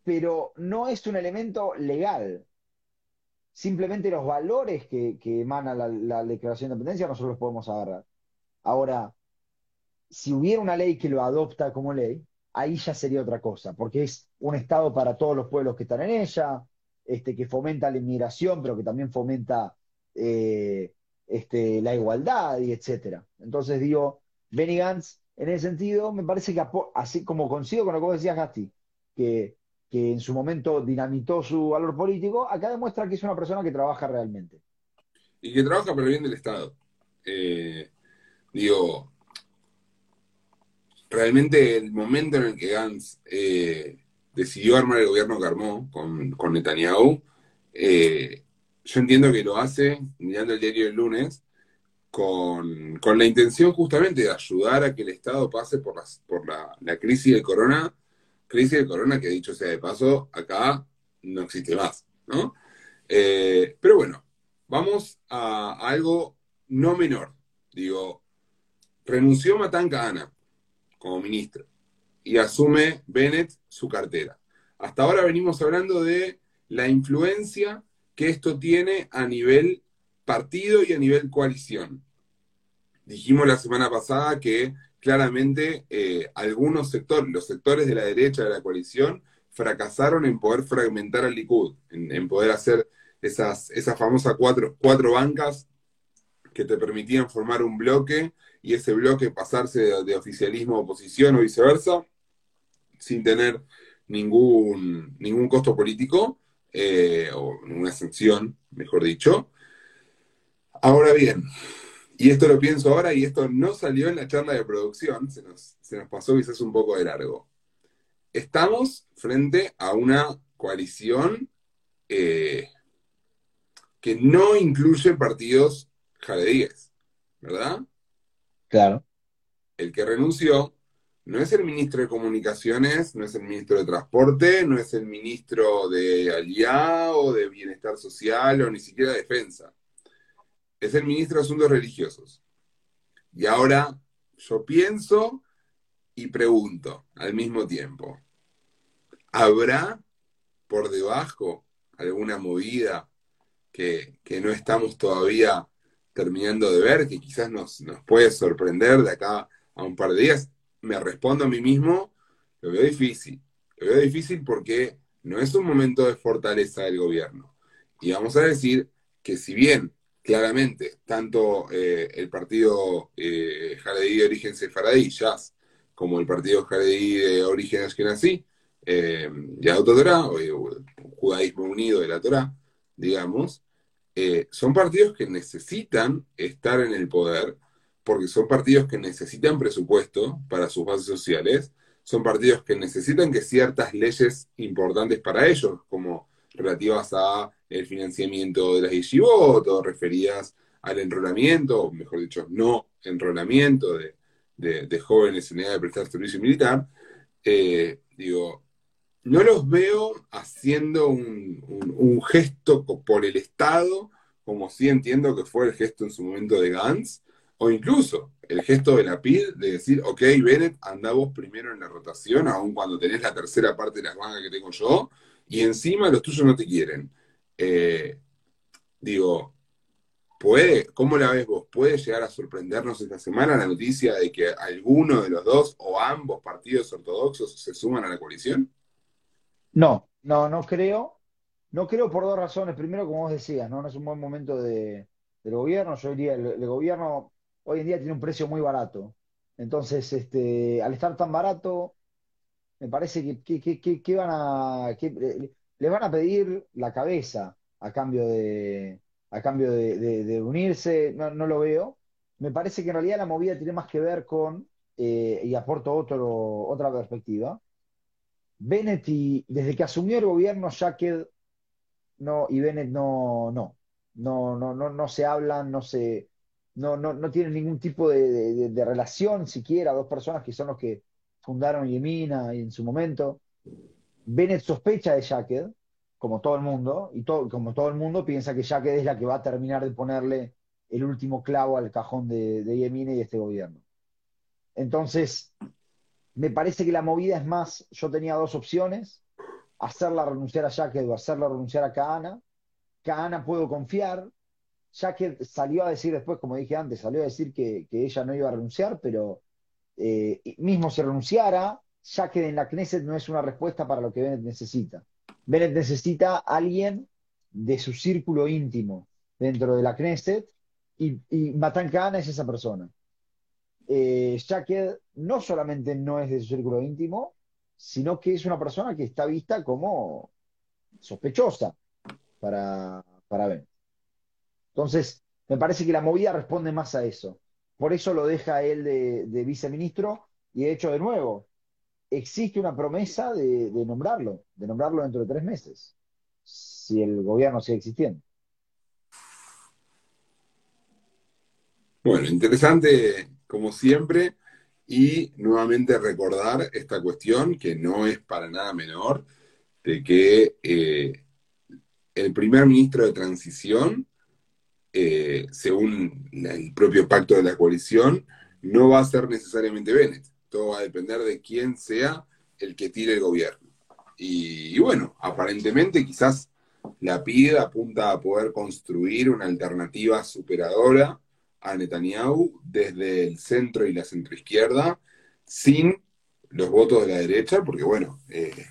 pero no es un elemento legal. Simplemente los valores que, emana la, Declaración de Independencia nosotros los podemos agarrar. Ahora, si hubiera una ley que lo adopta como ley, ahí ya sería otra cosa, porque es un Estado para todos los pueblos que están en ella, este, que fomenta la inmigración, pero que también fomenta eh, este, la igualdad y etcétera. Entonces digo, Benny Gantz, en ese sentido, me parece que así como coincido con lo que decías, Gasti, que, que en su momento dinamitó su valor político, acá demuestra que es una persona que trabaja realmente. Y que trabaja para el bien del Estado. Eh, digo, realmente el momento en el que Gantz eh, decidió armar el gobierno que armó con, con Netanyahu, eh, yo entiendo que lo hace, mirando el diario del lunes, con, la intención justamente de ayudar a que el Estado pase por, por la, crisis del corona, crisis del corona que dicho sea de paso, acá no existe más, ¿no? Eh, pero bueno, vamos a, algo no menor. Digo, renunció Matan Kahana como ministro y asume Bennett su cartera. Hasta ahora venimos hablando de la influencia que esto tiene a nivel partido y a nivel coalición. Dijimos la semana pasada que claramente eh, algunos sectores, los sectores de la derecha de la coalición, fracasaron en poder fragmentar al Likud, en, poder hacer esas, esas famosas cuatro, cuatro bancas que te permitían formar un bloque y ese bloque pasarse de, oficialismo a oposición o viceversa, sin tener ningún, ningún costo político, eh, o una sanción, mejor dicho. Ahora bien, y esto lo pienso ahora y esto no salió en la charla de producción, se nos, se nos pasó quizás un poco de largo. Estamos frente a una coalición eh, que no incluye partidos jaredíes, ¿verdad? Claro. El que renunció no es el ministro de Comunicaciones, no es el ministro de Transporte, no es el ministro de Aliá o de Bienestar Social o ni siquiera de Defensa. Es el ministro de Asuntos Religiosos. Y ahora yo pienso y pregunto al mismo tiempo, ¿habrá por debajo alguna movida que, que no estamos todavía terminando de ver, que quizás nos, nos puede sorprender de acá a un par de días, me respondo a mí mismo, lo veo difícil. Lo veo difícil porque no es un momento de fortaleza del gobierno. Y vamos a decir que si bien claramente tanto eh, el partido eh, de origen sefaradí, Jazz, como el partido Jaredí de origen ashkenazí, eh, de Autotorá, o, o Judaísmo Unido de la Torá, digamos, eh, son partidos que necesitan estar en el poder porque son partidos que necesitan presupuesto para sus bases sociales, son partidos que necesitan que ciertas leyes importantes para ellos, como relativas a el financiamiento de las yeshivot o referidas al enrolamiento, o mejor dicho, no enrolamiento de, jóvenes en edad de prestar servicio militar, eh, digo, no los veo haciendo un, gesto por el Estado, como sí entiendo que fue el gesto en su momento de Gantz, o incluso el gesto de la PID de decir, ok, Bennett, anda vos primero en la rotación, aun cuando tenés la tercera parte de las bancas que tengo yo, y encima los tuyos no te quieren. Eh, digo, ¿puede, ¿cómo la ves vos? ¿Puede llegar a sorprendernos esta semana la noticia de que alguno de los dos o ambos partidos ortodoxos se suman a la coalición? No, no, no creo. No creo por dos razones. Primero, como vos decías, no, no es un buen momento de, del gobierno. Yo diría, el, gobierno hoy en día tiene un precio muy barato. Entonces, este, al estar tan barato, me parece que, que, que, van a, que, eh, les van a pedir la cabeza a cambio de, a cambio de, unirse. No, no, lo veo. Me parece que en realidad la movida tiene más que ver con, eh, y aporto otro, otra perspectiva, Bennett y, desde que asumió el gobierno, Jacket no, y Bennett no, no, no, no, no, no se hablan, no se, no, no, no tienen ningún tipo de, relación siquiera, dos personas que son los que fundaron Yemina en su momento. Bennett sospecha de Jacket, como todo el mundo, y todo, como todo el mundo piensa que Jacket es la que va a terminar de ponerle el último clavo al cajón de, de Yemina y este gobierno. Entonces, me parece que la movida es más, yo tenía dos opciones, hacerla renunciar a Jacket o hacerla renunciar a Kahana. Kahana puedo confiar. Jacket salió a decir después, como dije antes, salió a decir que, ella no iba a renunciar, pero eh, mismo si renunciara, Jacket en la Knesset no es una respuesta para lo que Bennett necesita. Bennett necesita a alguien de su círculo íntimo dentro de la Knesset y, y Matan Kahana es esa persona eh, que no solamente no es de su círculo íntimo, sino que es una persona que está vista como sospechosa para, para Ben. Entonces, me parece que la movida responde más a eso. Por eso lo deja él de, viceministro, Y de hecho, de nuevo, existe una promesa de, de nombrarlo, de nombrarlo dentro de tres meses, si el gobierno sigue existiendo. Bueno, interesante como siempre y nuevamente recordar esta cuestión que no es para nada menor de que eh, el primer ministro de transición, eh, según el propio pacto de la coalición, no va a ser necesariamente Bennett. Todo va a depender de quién sea el que tire el gobierno. Y, y bueno, aparentemente quizás la PIDE apunta a poder construir una alternativa superadora a Netanyahu desde el centro y la centroizquierda, sin los votos de la derecha, porque bueno, eh,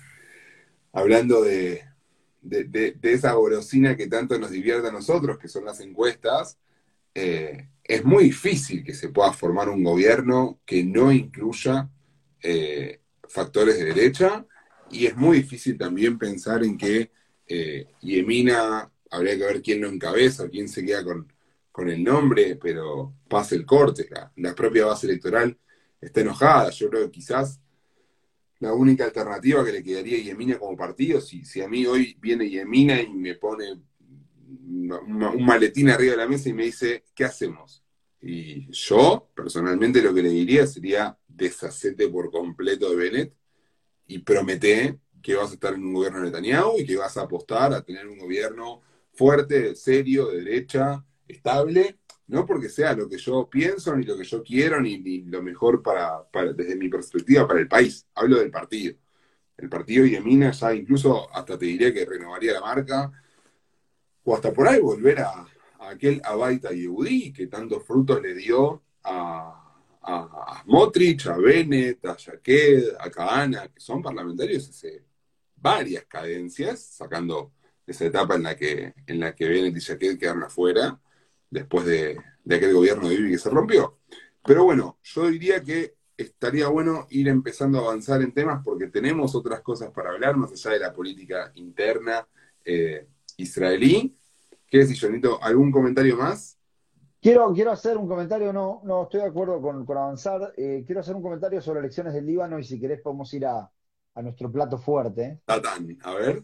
hablando de, de, esa gorosina que tanto nos divierte a nosotros, que son las encuestas, eh, es muy difícil que se pueda formar un gobierno que no incluya eh, factores de derecha, y es muy difícil también pensar en que Yemina, habría que ver quién lo encabeza, quién se queda con, con el nombre, pero pase el corte. La, propia base electoral está enojada. Yo creo que quizás la única alternativa que le quedaría a Yemina como partido, si, si a mí hoy viene Yemina y me pone un maletín arriba de la mesa y me dice, ¿qué hacemos? Y yo, personalmente, lo que le diría sería deshacete por completo de Bennett y promete que vas a estar en un gobierno de Netanyahu y que vas a apostar a tener un gobierno fuerte, serio, de derecha, estable, no porque sea lo que yo pienso, ni lo que yo quiero, ni, lo mejor para, desde mi perspectiva para el país. Hablo del partido. El partido y ya incluso hasta te diría que renovaría la marca, o hasta por ahí volver a, aquel Abaita Yehudi que tantos frutos le dio a, a, Motrich, a Bennett, a Jaqued, a Kahana, que son parlamentarios hace varias cadencias, sacando esa etapa en la que, en la que Bennett y Jaqued quedaron afuera después de, aquel gobierno de Bibi que se rompió. Pero bueno, yo diría que estaría bueno ir empezando a avanzar en temas porque tenemos otras cosas para hablar, más allá de la política interna eh, israelí. ¿Qué decís, Jonito? ¿Algún comentario más? Quiero, quiero hacer un comentario, no, no estoy de acuerdo con, avanzar. Eh, quiero hacer un comentario sobre elecciones del Líbano y si querés podemos ir a, a nuestro plato fuerte. Tatán, a ver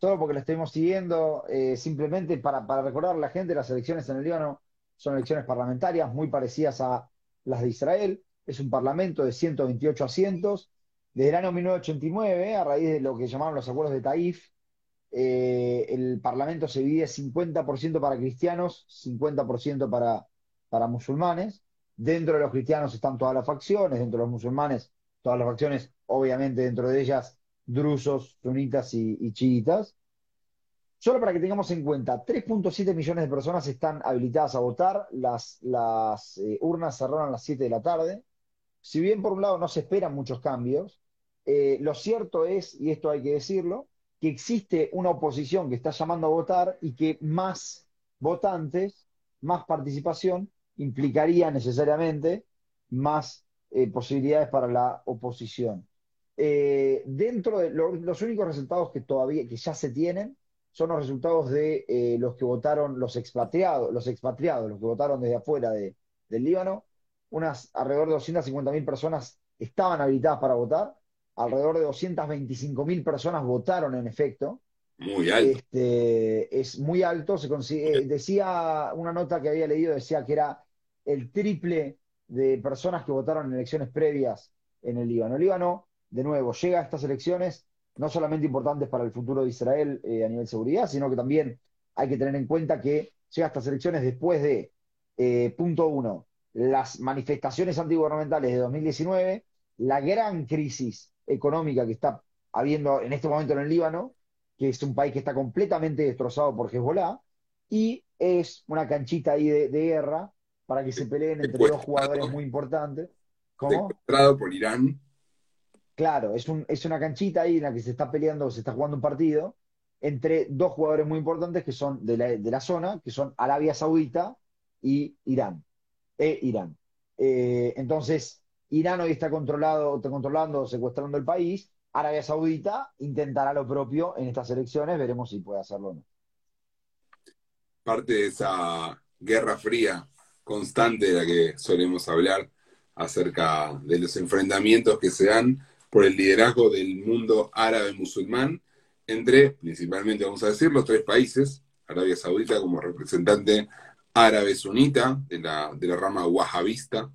todo porque lo estuvimos siguiendo, eh, simplemente para, recordar a la gente, las elecciones en el Líbano son elecciones parlamentarias muy parecidas a las de Israel. Es un parlamento de 128 asientos. Desde el año 1989, a raíz de lo que llamaron los acuerdos de Taif, eh, el parlamento se divide 50% para cristianos, 50% para, para musulmanes. Dentro de los cristianos están todas las facciones, dentro de los musulmanes todas las facciones, obviamente dentro de ellas drusos, sunitas y, chiitas. Solo para que tengamos en cuenta, 3.7 millones de personas están habilitadas a votar, las, las eh, urnas cerraron a las 7 de la tarde. Si bien por un lado no se esperan muchos cambios, eh, lo cierto es, y esto hay que decirlo, que existe una oposición que está llamando a votar y que más votantes, más participación, implicaría necesariamente más eh, posibilidades para la oposición. Eh, dentro de los únicos resultados que todavía, que ya se tienen, son los resultados de eh, los que votaron los expatriados, los expatriados, los que votaron desde afuera de, del Líbano. Unas alrededor de 250.000 personas estaban habilitadas para votar, alrededor de 225.000 personas votaron en efecto. Muy alto. Este, es muy alto, se consigue, decía una nota que había leído, decía que era el triple de personas que votaron en elecciones previas en el Líbano. El Líbano de nuevo, llega a estas elecciones no solamente importantes para el futuro de Israel eh, a nivel seguridad, sino que también hay que tener en cuenta que llega a estas elecciones después de, eh, punto uno, las manifestaciones antigubernamentales de 2019, la gran crisis económica que está habiendo en este momento en el Líbano, que es un país que está completamente destrozado por Hezbollah, y es una canchita ahí de, guerra para que se peleen entre dos jugadores muy importantes. ¿Cómo? por Irán Claro, es, un, es una canchita ahí en la que se está peleando, se está jugando un partido entre dos jugadores muy importantes que son de la, zona, que son Arabia Saudita y Irán. E Irán. Eh, entonces, Irán hoy está controlado, está controlando, secuestrando el país. Arabia Saudita intentará lo propio en estas elecciones, veremos si puede hacerlo o no. Parte de esa guerra fría constante de la que solemos hablar acerca de los enfrentamientos que se dan por el liderazgo del mundo árabe musulmán entre, principalmente, vamos a decirlo, tres países, Arabia Saudita como representante árabe sunita de la, de la rama wahhabista,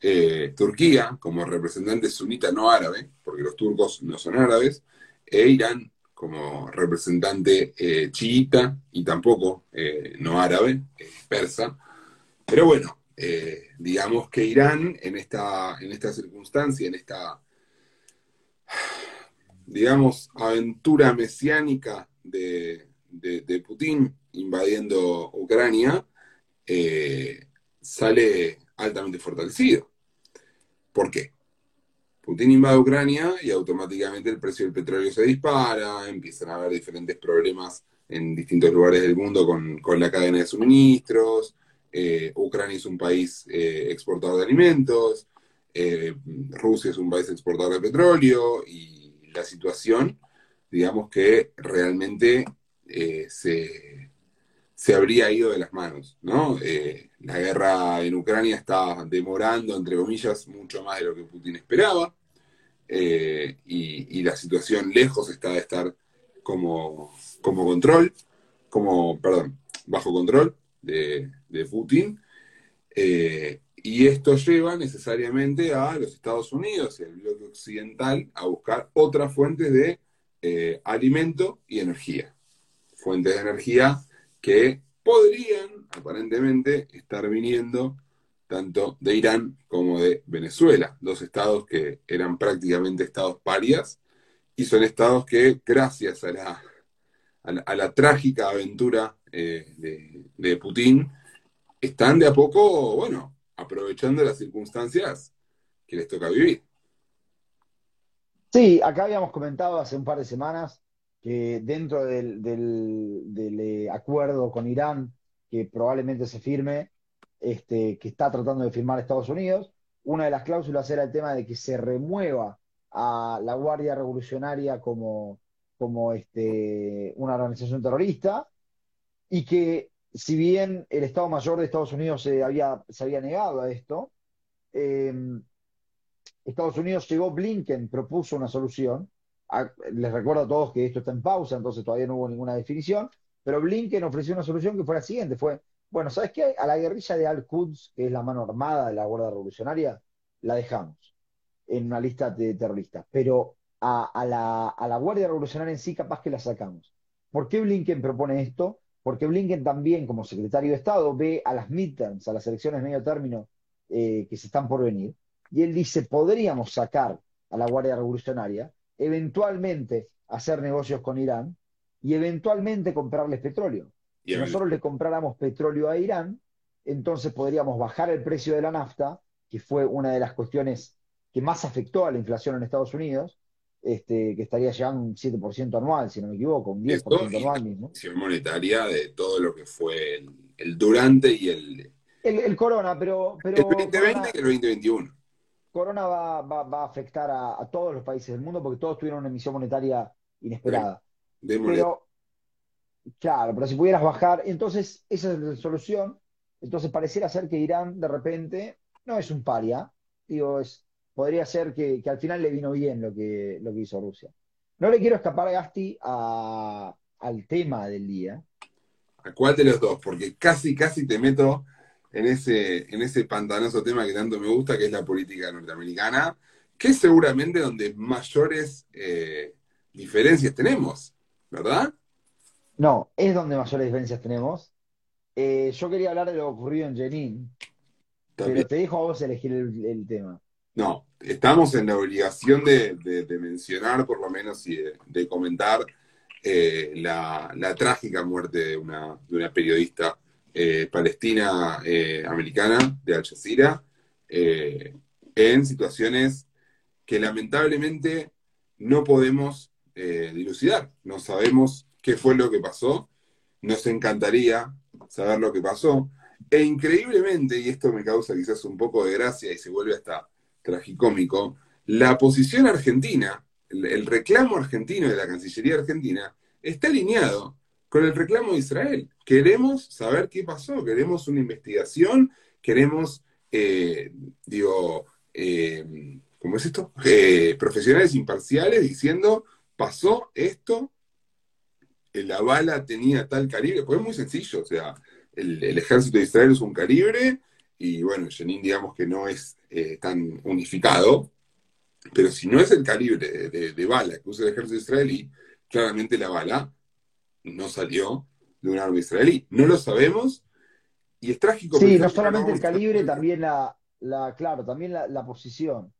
eh, Turquía como representante sunita no árabe, porque los turcos no son árabes, e Irán como representante eh, chiita y tampoco eh, no árabe, persa. Pero bueno, digamos que Irán en esta, en esta circunstancia, en esta, digamos, aventura mesiánica de, de Putin invadiendo Ucrania, sale altamente fortalecido. ¿Por qué? Putin invade Ucrania y automáticamente el precio del petróleo se dispara, empiezan a haber diferentes problemas en distintos lugares del mundo con, la cadena de suministros, eh, Ucrania es un país eh, exportador de alimentos, eh, Rusia es un país exportador de petróleo y la situación, digamos que realmente se, se habría ido de las manos, ¿no? Eh, la guerra en Ucrania está demorando, entre comillas, mucho más de lo que Putin esperaba, eh, y, la situación lejos está de estar como, como control, como, perdón, bajo control de, Putin, eh, y esto lleva necesariamente a los Estados Unidos y al bloque occidental a buscar otras fuentes de alimento y energía. Fuentes de energía que podrían aparentemente estar viniendo tanto de Irán como de Venezuela, dos estados que eran prácticamente estados parias y son estados que gracias a la, a la, trágica aventura eh, de, de Putin están de a poco, bueno, aprovechando las circunstancias que les toca vivir. Sí, acá habíamos comentado hace un par de semanas que dentro del, eh, acuerdo con Irán, que probablemente se firme, este, que está tratando de firmar Estados Unidos, una de las cláusulas era el tema de que se remueva a la Guardia Revolucionaria como, como este, una organización terrorista y que si bien el Estado Mayor de Estados Unidos se había, se había negado a esto, eh, Estados Unidos llegó, Blinken propuso una solución les recuerdo a todos que esto está en pausa, entonces todavía no hubo ninguna definición, pero Blinken ofreció una solución que fue la siguiente, fue, bueno, ¿sabes qué? A la guerrilla de Al-Quds, que es la mano armada de la Guardia Revolucionaria, la dejamos en una lista de terroristas, pero a, la, a la Guardia Revolucionaria en sí capaz que la sacamos. ¿Por qué Blinken propone esto? Porque Blinken también, como secretario de Estado, ve a las midterms, a las elecciones medio término eh, que se están por venir, y él dice, podríamos sacar a la Guardia Revolucionaria eventualmente hacer negocios con Irán y eventualmente comprarles petróleo. Si nosotros le compráramos petróleo a Irán, entonces podríamos bajar el precio de la nafta, que fue una de las cuestiones que más afectó a la inflación en Estados Unidos, este, que estaría llegando un 7% anual, si no me equivoco, un 10% anual mismo. La monetaria de todo lo que fue el, durante y el... El, corona, pero... pero el 2020 y el 2021. Corona va, va, a afectar a, todos los países del mundo porque todos tuvieron una emisión monetaria inesperada. pero, claro, pero si pudieras bajar, entonces esa es la solución. Entonces pareciera ser que Irán de repente no es un paria, digo, es, podría ser que, al final le vino bien lo que, lo que hizo Rusia. No le quiero escapar, Gasti, a, al tema del día. ¿A cuál de los dos? Porque casi, casi te meto en ese, en ese pantanoso tema que tanto me gusta, que es la política norteamericana, que es seguramente donde mayores eh, diferencias tenemos, ¿verdad? No, es donde mayores diferencias tenemos. Eh, yo quería hablar de lo ocurrido en Jenin, pero te dejo a vos elegir el, tema. No, estamos en la obligación de, mencionar, por lo menos, y de, comentar eh, la, trágica muerte de una, periodista eh, palestina eh, americana de Al Jazeera en situaciones que lamentablemente no podemos dilucidar. No sabemos qué fue lo que pasó. Nos encantaría saber lo que pasó. E increíblemente, y esto me causa quizás un poco de gracia y se vuelve hasta tragicómico, la posición argentina, el reclamo argentino de la Cancillería Argentina, está alineado con el reclamo de Israel. Queremos saber qué pasó, queremos una investigación, queremos, eh, digo, eh, ¿cómo es esto? Eh, profesionales imparciales diciendo, pasó esto, la bala tenía tal calibre, pues es muy sencillo, o sea, el, ejército de Israel es un calibre, y bueno, Jenin digamos que no es eh, tan unificado, pero si no es el calibre de, bala que usa el ejército israelí, claramente la bala no salió de un arma israelí. No lo sabemos, y es trágico. Sí, no solamente el calibre, también la, la claro, también la, posición.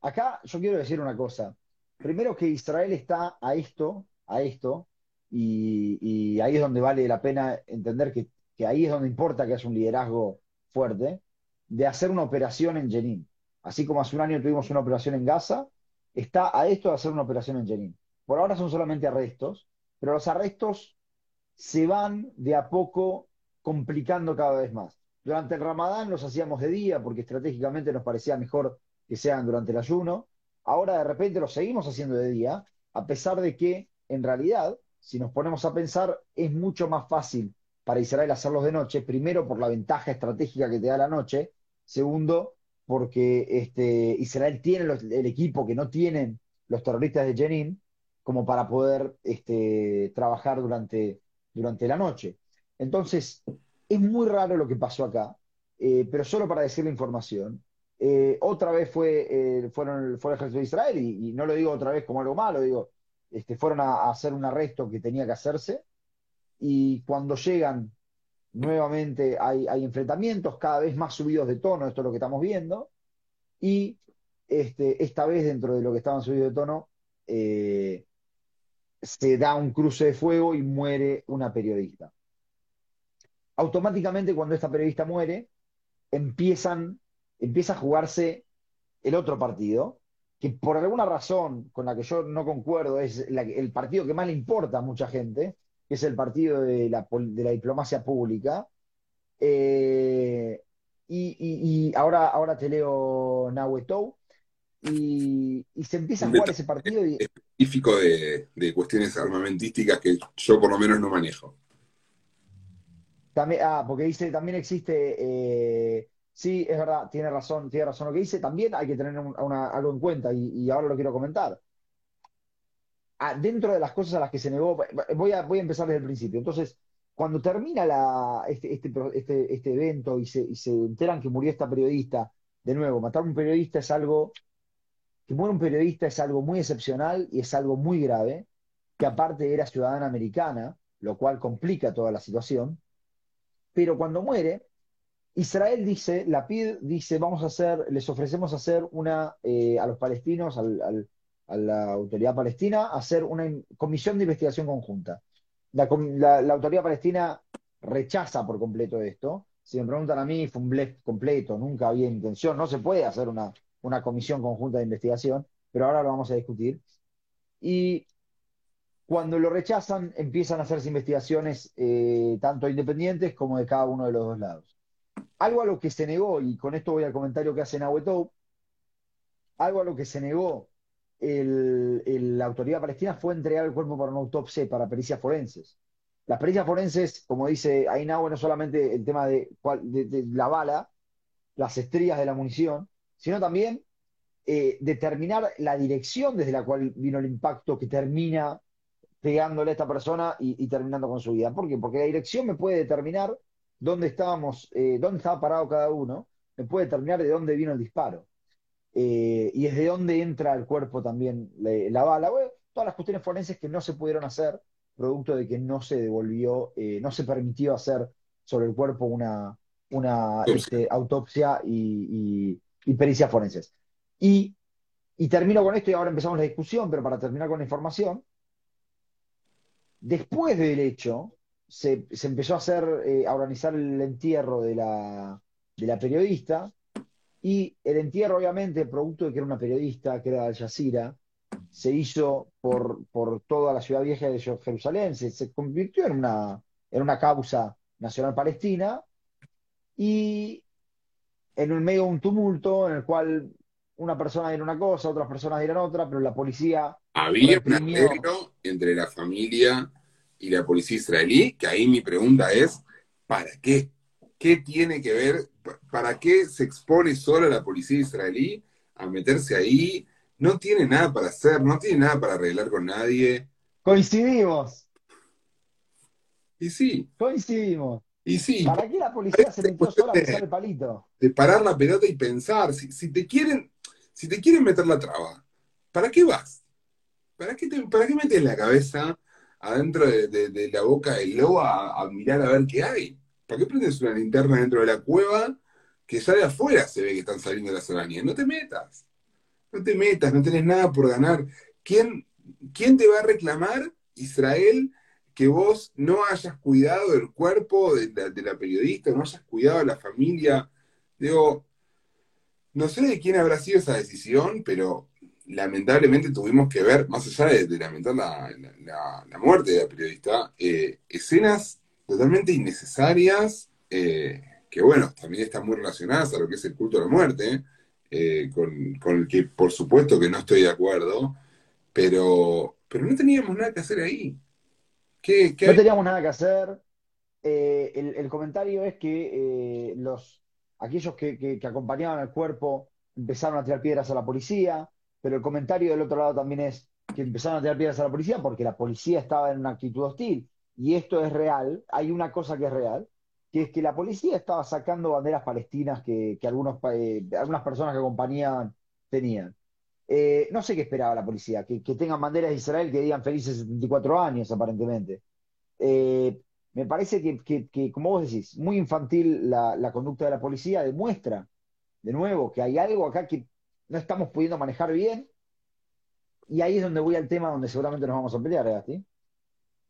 Acá yo quiero decir una cosa. Primero que Israel está a esto, a esto, y, ahí es donde vale la pena entender que, ahí es donde importa que haya un liderazgo fuerte, de hacer una operación en Jenin. Así como hace un año tuvimos una operación en Gaza, está a esto de hacer una operación en Jenin. Por ahora son solamente arrestos, pero los arrestos se van de a poco complicando cada vez más. Durante el Ramadán los hacíamos de día porque estratégicamente nos parecía mejor que sean durante el ayuno. Ahora de repente los seguimos haciendo de día, a pesar de que en realidad, si nos ponemos a pensar, es mucho más fácil para Israel hacerlos de noche, primero por la ventaja estratégica que te da la noche, segundo porque este, Israel tiene el equipo que no tienen los terroristas de Jenin como para poder este, trabajar durante, durante la noche. Entonces, es muy raro lo que pasó acá, eh, pero solo para decir la información. Eh, otra vez fue, eh, fueron, fue el ejército de Israel, y, no lo digo otra vez como algo malo, digo, este, fueron a, hacer un arresto que tenía que hacerse, y cuando llegan nuevamente hay, enfrentamientos cada vez más subidos de tono, esto es lo que estamos viendo, y este, esta vez dentro de lo que estaban subidos de tono, se da un cruce de fuego y muere una periodista. Automáticamente cuando esta periodista muere, empiezan, empieza a jugarse el otro partido, que por alguna razón con la que yo no concuerdo es el partido que más le importa a mucha gente, que es el partido de la, diplomacia pública. Eh, y, ahora, ahora te leo Nahuetou. Y, y se empieza a jugar ese partido. Y... Específico de, de cuestiones armamentísticas que yo por lo menos no manejo ah, porque dice, también existe, eh, sí, es verdad, tiene razón, tiene razón lo que dice, también hay que tener algo en cuenta y, ahora lo quiero comentar. Dentro de las cosas a las que se negó, voy a, voy a empezar desde el principio. Entonces, cuando termina este, este, este, este evento y se, y se enteran que murió esta periodista, de nuevo, matar a un periodista es algo, que muere un periodista es algo muy excepcional y es algo muy grave, que aparte era ciudadana americana, lo cual complica toda la situación. Pero cuando muere, Israel dice, la PID dice, vamos a hacer, les ofrecemos hacer una, eh, a los palestinos, a la autoridad palestina, hacer una comisión de investigación conjunta. La, autoridad palestina rechaza por completo esto. Si me preguntan a mí, fue un blef completo, nunca había intención, no se puede hacer una, una comisión conjunta de investigación, pero ahora lo vamos a discutir. Y cuando lo rechazan, empiezan a hacerse investigaciones eh, tanto independientes como de cada uno de los dos lados. Algo a lo que se negó, y con esto voy al comentario que hace Nahuetou, algo a lo que se negó la autoridad palestina fue entregar el cuerpo para una autopsia para pericias forenses. Las pericias forenses, como dice Ainahue, no solamente el tema de, la bala, las estrías de la munición, sino también eh, determinar la dirección desde la cual vino el impacto que termina pegándole a esta persona y, terminando con su vida. ¿Por qué? Porque la dirección me puede determinar dónde estábamos, eh, dónde estaba parado cada uno, me puede determinar de dónde vino el disparo. Eh, y desde dónde entra el cuerpo también la, bala. todas las cuestiones forenses que no se pudieron hacer, producto de que no se devolvió, eh, no se permitió hacer sobre el cuerpo una, una este, autopsia y, y, pericias forenses. Y, y termino con esto y ahora empezamos la discusión, pero para terminar con la información, Después del hecho, se, empezó a hacer, eh, a organizar el entierro de la, de la periodista, y el entierro, obviamente, producto de que era una periodista, que era Al Jazeera, se hizo por, por toda la ciudad vieja de Jerusalén, se, convirtió en una, en una causa nacional palestina, y en el medio de un tumulto en el cual una persona dirá una cosa, otras personas dirán otra, pero la policía... Había un arreglo entre la familia y la policía israelí, que ahí mi pregunta es, ¿para qué? ¿Qué tiene que ver ¿para qué se expone solo la policía israelí a meterse ahí? No tiene nada para hacer, no tiene nada para arreglar con nadie. Coincidimos. Y sí. Coincidimos. Y sí. ¿Para qué la policía se metió sola a pisar el palito? De parar la pelota y pensar. Si, te quieren, si te quieren meter la traba, ¿para qué vas? ¿Para qué, te, para qué metes la cabeza adentro de, la boca del lobo a, mirar a ver qué hay? ¿Para qué prendes una linterna dentro de la cueva que ya de afuera se ve que están saliendo las arañas? No te metas. No te metas, no tenés nada por ganar. ¿Quién, quién te va a reclamar? Israel que vos no hayas cuidado del cuerpo de la, periodista, no hayas cuidado de la familia. Digo, no sé de quién habrá sido esa decisión, pero lamentablemente tuvimos que ver, más allá de, lamentar la, muerte de la periodista, eh, escenas totalmente innecesarias, eh, que bueno, también están muy relacionadas a lo que es el culto a la muerte, eh, con, con, el que por supuesto que no estoy de acuerdo, pero, pero no teníamos nada que hacer ahí. No teníamos nada que hacer. Eh, el, comentario es que los, aquellos que, acompañaban al cuerpo empezaron a tirar piedras a la policía, pero el comentario del otro lado también es que empezaron a tirar piedras a la policía porque la policía estaba en una actitud hostil. Y esto es real, hay una cosa que es real, que es que la policía estaba sacando banderas palestinas que, eh, algunas personas que acompañaban tenían. Eh, no sé qué esperaba la policía, que, tengan banderas de Israel que digan felices 74 años, aparentemente. Eh, me parece que, como vos decís, muy infantil la, conducta de la policía, demuestra, de nuevo, que hay algo acá que no estamos pudiendo manejar bien. Y ahí es donde voy al tema donde seguramente nos vamos a pelear, Gasti.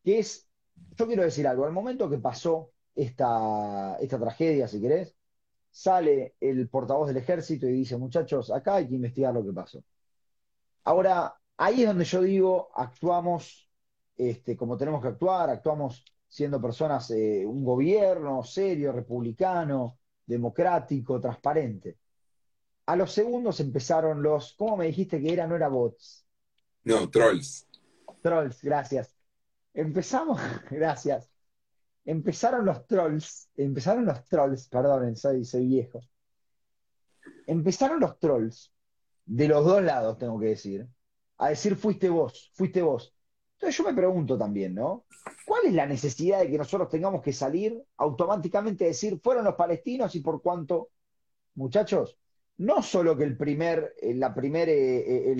Que es, yo quiero decir algo, al momento que pasó esta, esta tragedia, si querés, sale el portavoz del ejército y dice, muchachos, acá hay que investigar lo que pasó. Ahora, ahí es donde yo digo, actuamos este, como tenemos que actuar, actuamos siendo personas, eh, un gobierno serio, republicano, democrático, transparente. A los segundos empezaron los, ¿cómo me dijiste que era? No era bots. No, trolls. Trolls, gracias. Empezamos, gracias. Empezaron los trolls, empezaron los trolls, perdonen, soy, soy viejo. Empezaron los trolls de los dos lados, tengo que decir, a decir fuiste vos, fuiste vos. Entonces yo me pregunto también, ¿no? ¿Cuál es la necesidad de que nosotros tengamos que salir automáticamente a decir fueron los palestinos y por cuánto? Muchachos, no solo que el primer, eh, la eh, eh,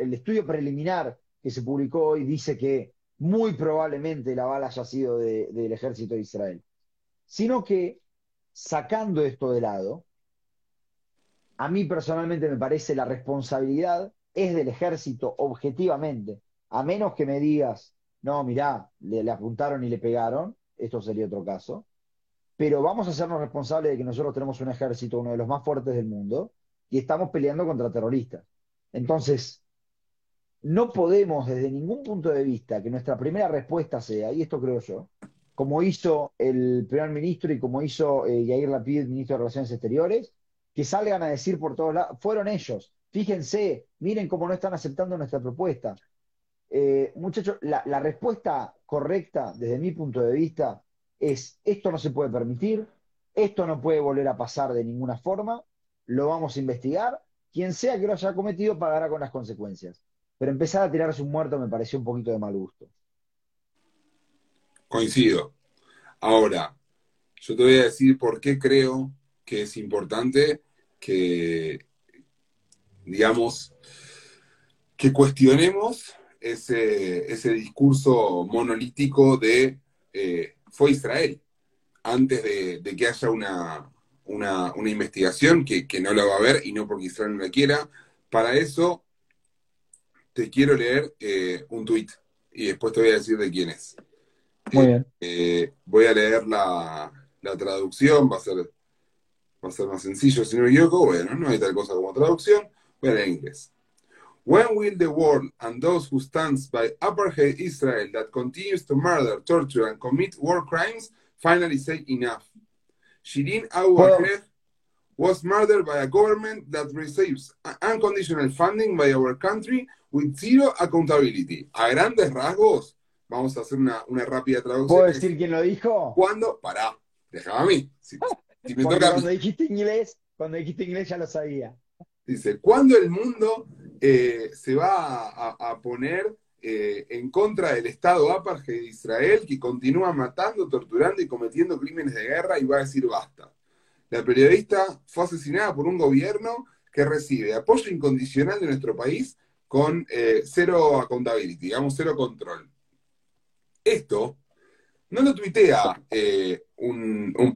el, estudio preliminar que se publicó hoy dice que muy probablemente la bala haya sido del ejército de Israel, sino que sacando esto de lado, a mí personalmente me parece la responsabilidad es del ejército objetivamente, a menos que me digas, no, mirá, le, apuntaron y le pegaron, esto sería otro caso, pero vamos a hacernos responsables de que nosotros tenemos un ejército, uno de los más fuertes del mundo, y estamos peleando contra terroristas. Entonces, no podemos desde ningún punto de vista que nuestra primera respuesta sea, y esto creo yo, como hizo el primer ministro y como hizo eh, Yair Lapid, ministro de Relaciones Exteriores, que salgan a decir por todos lados, fueron ellos. Fíjense, miren cómo no están aceptando nuestra propuesta. Eh, muchachos, la, respuesta correcta desde mi punto de vista es, esto no se puede permitir, esto no puede volver a pasar de ninguna forma, lo vamos a investigar, quien sea que lo haya cometido pagará con las consecuencias. Pero empezar a tirarse un muerto me pareció un poquito de mal gusto. Coincido. Ahora, yo te voy a decir por qué creo que es importante que, digamos, que cuestionemos ese, ese discurso monolítico de eh, fue Israel, antes de, que haya una, una, investigación que, no la va a haber y no porque Israel no la quiera. Para eso te quiero leer eh, un tuit y después te voy a decir de quién es. Muy bien. Eh, voy a leer la, la traducción, va a ser va a ser más sencillo si no me equivoco. Bueno, no hay tal cosa como traducción. Voy a leer en inglés. When will the world and those who stands by apartheid Israel that continues to murder, torture, and commit war crimes finally say enough? Shirin Abu Akleh was murdered by a government that receives unconditional funding by our country with zero accountability. A grandes rasgos, vamos a hacer una, una rápida traducción. ¿Puedo decir quién lo dijo? ¿Cuándo? Pará, déjame a mí. Si me Porque toca a mí. cuando dijiste inglés, cuando dijiste inglés ya lo sabía. Dice, ¿cuándo el mundo eh, se va a, a- a poner eh, en contra del Estado apartheid de Israel que continúa matando, torturando y cometiendo crímenes de guerra y va a decir basta? La periodista fue asesinada por un gobierno que recibe apoyo incondicional de nuestro país con eh, cero accountability, digamos, cero control. Esto no lo tuitea eh, un, un.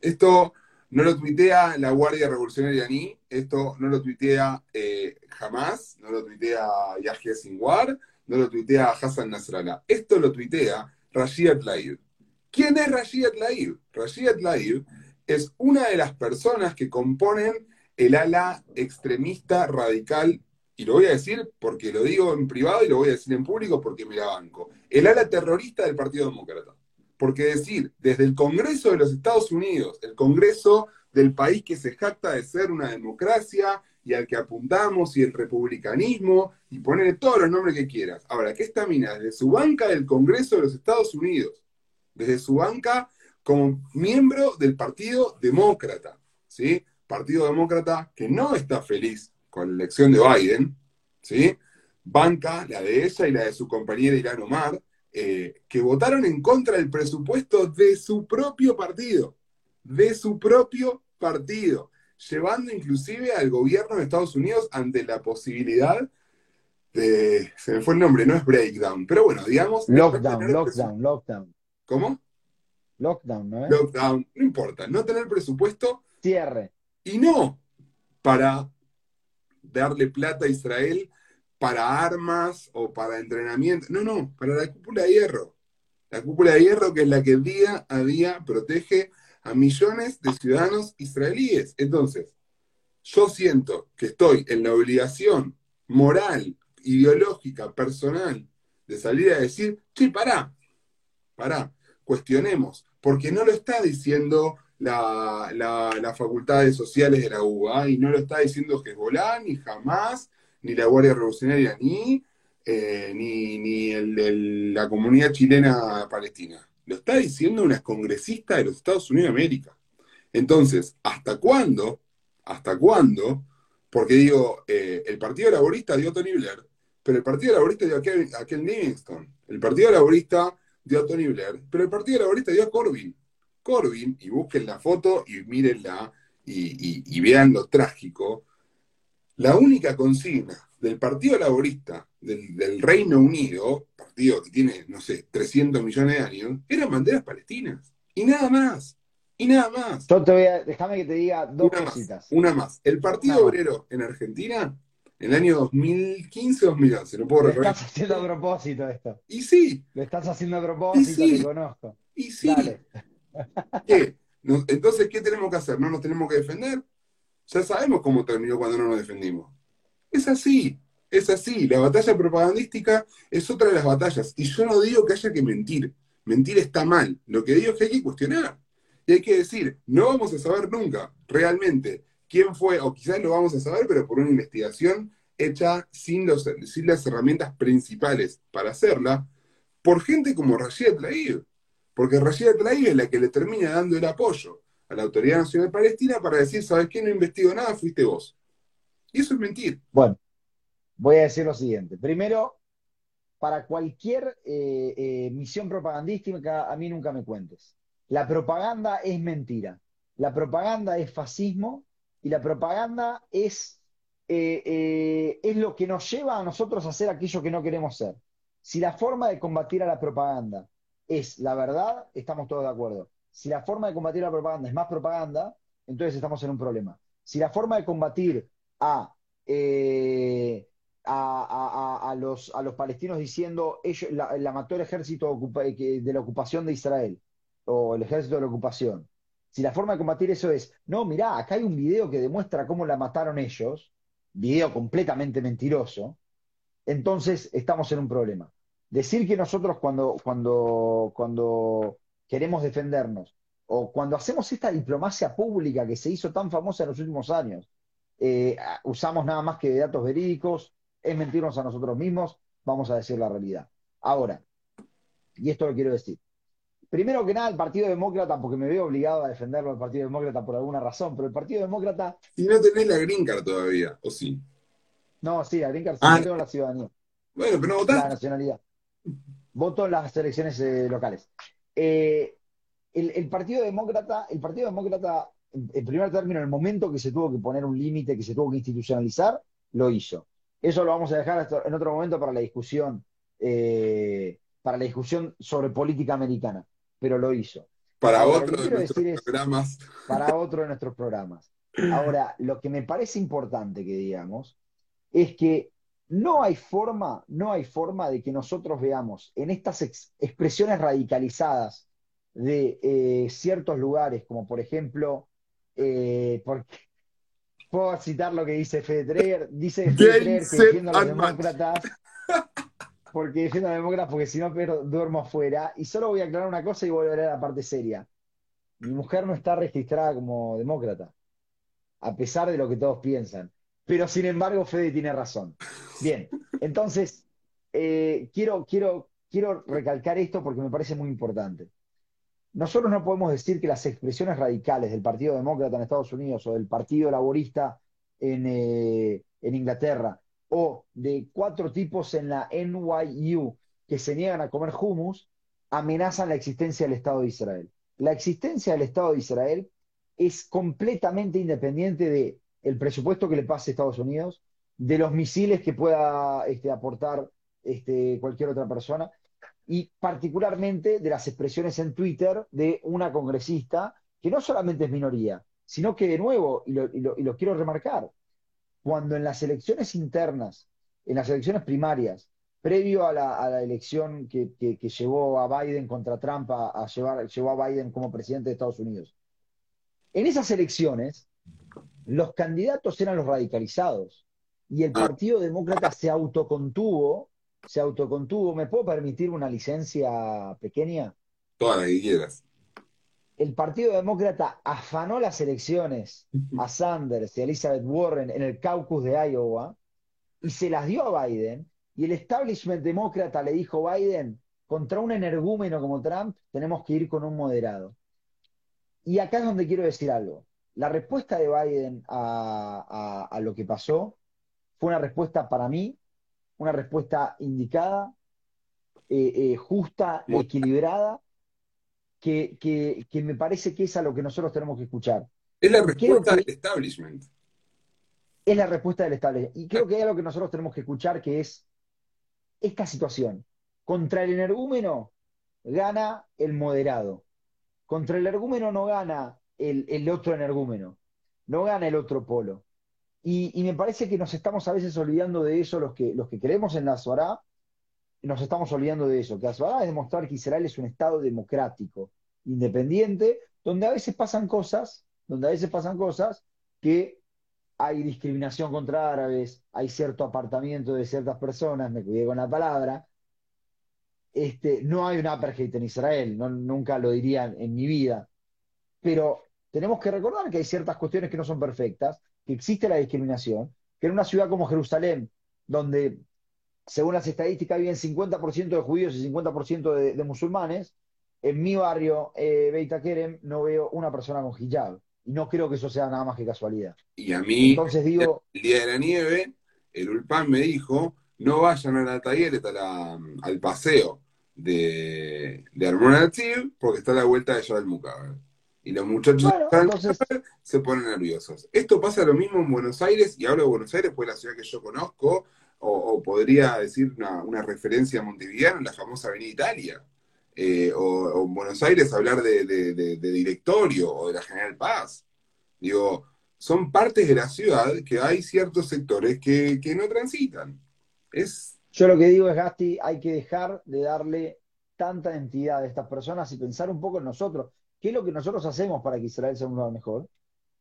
Esto no lo tuitea la Guardia Revolucionaria ni, esto no lo tuitea eh, jamás, no lo tuitea Yahya Sinwar, no lo tuitea Hassan Nasrallah. Esto lo tuitea Rashid Tlaib. ¿Quién es Rashid Tlaib? Rashid Tlaib es una de las personas que componen el ala extremista radical, y lo voy a decir porque lo digo en privado y lo voy a decir en público porque me la banco, el ala terrorista del Partido Demócrata. Porque decir, desde el Congreso de los Estados Unidos, el Congreso del país que se jacta de ser una democracia y al que apuntamos, y el republicanismo, y ponerle todos los nombres que quieras. Ahora, ¿qué está mina? Desde su banca del Congreso de los Estados Unidos, desde su banca como miembro del Partido Demócrata, ¿sí? Partido Demócrata que no está feliz con la elección de Biden, ¿sí? Banca, la de ella y la de su compañera Ilhan Omar, eh, que votaron en contra del presupuesto de su propio partido, de su propio partido, llevando inclusive al gobierno de Estados Unidos ante la posibilidad de, se me fue el nombre, no es breakdown, pero bueno, digamos... Lockdown, lockdown, lockdown. ¿Cómo? Lockdown, ¿no es? Lockdown, no importa, no tener presupuesto Cierre. y no para darle plata a Israel para armas o para entrenamiento, no, no, para la cúpula de hierro. La cúpula de hierro que es la que día a día protege a millones de ciudadanos israelíes. Entonces, yo siento que estoy en la obligación moral, ideológica, personal, de salir a decir, che, pará, pará, cuestionemos, porque no lo está diciendo la, la, las facultades sociales de la UBA y no lo está diciendo Hezbollah, ni jamás, ni la Guardia Revolucionaria, ni, eh, ni, ni el, la comunidad chilena palestina. Lo está diciendo una congresista de los Estados Unidos de América. Entonces, ¿hasta cuándo? ¿Hasta cuándo? Porque digo, eh, el Partido Laborista dio Tony Blair, pero el Partido Laborista dio a Ken, a Ken Livingstone. El Partido Laborista dio a Tony Blair, pero el Partido Laborista dio a Corbyn. Corbyn, y busquen la foto y mírenla y, y- y vean lo trágico, la única consigna del Partido Laborista del, del Reino Unido, partido que tiene, no sé, 300 millones de años, eran banderas palestinas. Y nada más. Y nada más. Yo te voy a, déjame que te diga dos Una más, cositas. una más. El Partido. Obrero en Argentina, en el año 2015-2011, no puedo Lo recordar. estás haciendo a propósito esto. Y sí, Lo estás haciendo a propósito, Y sí. te conozco. y sí. Dale. ¿Qué? Entonces, ¿qué tenemos que hacer? ¿No nos tenemos que defender? Ya sabemos cómo terminó cuando no nos defendimos. Es así, es así. La batalla propagandística es otra de las batallas. Y yo no digo que haya que mentir. Mentir está mal. Lo que digo es que hay que cuestionar. Y hay que decir, no vamos a saber nunca realmente quién fue, o quizás lo vamos a saber, pero por una investigación hecha sin, las herramientas principales para hacerla, por gente como Rashid Tlaib. Porque Rashida Tlaib es la que le termina dando el apoyo a la Autoridad Nacional Palestina para decir, ¿sabes qué? No investigo nada, fuiste vos. Y eso es mentir. Bueno, voy a decir lo siguiente. Primero, para cualquier eh, eh, misión propagandística, a mí nunca me cuentes. La propaganda es mentira. La propaganda es fascismo y la propaganda es, eh, eh, es lo que nos lleva a nosotros a hacer aquello que no queremos ser. Si la forma de combatir a la propaganda es la verdad, estamos todos de acuerdo. Si la forma de combatir la propaganda es más propaganda, entonces estamos en un problema. Si la forma de combatir a, eh, a, a- a- a los, a los palestinos diciendo ellos, la, la mató el ejército de la ocupación de Israel o el ejército de la ocupación. Si la forma de combatir eso es, no, mirá, acá hay un video que demuestra cómo la mataron ellos, video completamente mentiroso, entonces estamos en un problema. Decir que nosotros cuando, cuando, cuando queremos defendernos o cuando hacemos esta diplomacia pública que se hizo tan famosa en los últimos años, eh, usamos nada más que datos verídicos, es mentirnos a nosotros mismos, vamos a decir la realidad. Ahora, y esto lo quiero decir, primero que nada, el Partido Demócrata, porque me veo obligado a defenderlo, el Partido Demócrata por alguna razón, pero el Partido Demócrata. Y no tenés la green card todavía, ¿o sí? No, sí, la green card sí Ah. tengo la ciudadanía, Bueno, pero no la votaste. nacionalidad. Voto en las elecciones eh, locales. Eh, el, el Partido Demócrata, el Partido Demócrata, en, en primer término, en el momento que se tuvo que poner un límite, que se tuvo que institucionalizar, lo hizo. Eso lo vamos a dejar en otro momento para la discusión, eh, para la discusión sobre política americana, pero lo hizo. Para Ahora, otro de nuestros es- programas. para otro de nuestros programas. Ahora, lo que me parece importante que digamos es que no hay forma, no hay forma de que nosotros veamos en estas ex- expresiones radicalizadas de eh, ciertos lugares, como por ejemplo, eh, porque puedo citar lo que dice Fede Treger, dice Fede Treger que set, defiende a los demócratas, porque defiendo a demócratas porque si no duermo afuera. Y solo voy a aclarar una cosa y volveré a la parte seria. Mi mujer no está registrada como demócrata, a pesar de lo que todos piensan. Pero sin embargo, Fede tiene razón. Bien, entonces, eh, quiero, quiero, quiero recalcar esto porque me parece muy importante. Nosotros no podemos decir que las expresiones radicales del Partido Demócrata en Estados Unidos o del Partido Laborista en, eh, en Inglaterra o de cuatro tipos en la NYU que se niegan a comer hummus amenazan la existencia del Estado de Israel. La existencia del Estado de Israel es completamente independiente de el presupuesto que le pase a Estados Unidos, de los misiles que pueda este, aportar este, cualquier otra persona y particularmente de las expresiones en Twitter de una congresista que no solamente es minoría, sino que de nuevo, y lo, y lo- y lo quiero remarcar, cuando en las elecciones internas, en las elecciones primarias, previo a la, elección que, llevó a Biden contra Trump a, llevar, llevó a Biden como presidente de Estados Unidos, en esas elecciones, los candidatos eran los radicalizados y el. Partido Demócrata se autocontuvo, se autocontuvo. ¿Me puedo permitir una licencia pequeña? Toda la que quieras. El Partido Demócrata afanó las elecciones a Sanders y a Elizabeth Warren en el caucus de Iowa y se las dio a Biden. Y el establishment demócrata le dijo a Biden, contra un energúmeno como Trump, tenemos que ir con un moderado. Y acá es donde quiero decir algo. La respuesta de Biden a, a- a lo que pasó fue una respuesta para mí, una respuesta indicada, eh, eh, justa, equilibrada, que, que- que me parece que es a lo que nosotros tenemos que escuchar. Es la respuesta del establishment. Es la respuesta del establishment. Y creo que hay algo que nosotros tenemos que escuchar, que es esta situación. Contra el energúmeno gana el moderado. Contra el energúmeno no gana el, el otro energúmeno. No gana el otro polo. Y, y me parece que nos estamos a veces olvidando de eso, los que, los que creemos en la Zohará, nos estamos olvidando de eso, que la Zohará es demostrar que Israel es un Estado democrático, independiente, donde a veces pasan cosas, donde a veces pasan cosas que hay discriminación contra árabes, hay cierto apartamiento de ciertas personas, me cuidé con la palabra. Este, no hay un apartheid en Israel, nunca lo diría en mi vida, pero tenemos que recordar que hay ciertas cuestiones que no son perfectas, que existe la discriminación, que en una ciudad como Jerusalén, donde según las estadísticas viven 50% de judíos y 50% de, de musulmanes, en mi barrio, eh, Beit Kerem, no veo una persona con hijab. Y no creo que eso sea nada más que casualidad. Y a mí, Entonces digo, el día de la nieve, el Ulpan me dijo, no vayan a la la- al paseo de, de Armona porque está a la vuelta de del Mucaber. Y los muchachos Bueno, están- entonces- se ponen nerviosos. Esto pasa lo mismo en Buenos Aires, y hablo de Buenos Aires, pues es la ciudad que yo conozco, o, podría decir una, una referencia montevideana, la famosa Avenida Italia. Eh, o, en Buenos Aires hablar de- de directorio o de la General Paz. Digo, son partes de la ciudad que hay ciertos sectores que, que no transitan. Es yo lo que digo es, Gasti, hay que dejar de darle tanta entidad a estas personas y pensar un poco en nosotros. ¿Qué es lo que nosotros hacemos para que Israel sea un lugar mejor?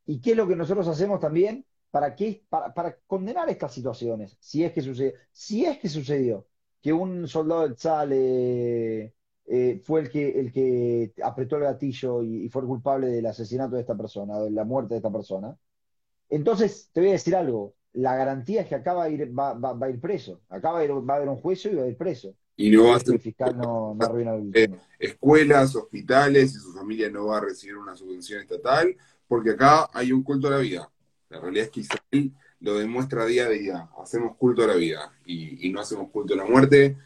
¿Y qué es lo que nosotros hacemos también para, que, para, para condenar estas situaciones? Si es que sucedió, si es que sucedió que un soldado del Tzal eh, eh, fue el que, el que apretó el gatillo y, y fue el culpable del asesinato de esta persona, de la muerte de esta persona, entonces te voy a decir algo. La garantía es que acá va a ir, va, va- va a ir preso. Acá va a, ir- va a haber un juicio y va a ir preso. Y no va a ser fiscal no, no arruina el Eh, escuelas, hospitales, y su familia no va a recibir una subvención estatal, porque acá hay un culto a la vida. La realidad es que Israel lo demuestra día a día. Hacemos culto a la vida y, no hacemos culto a la muerte.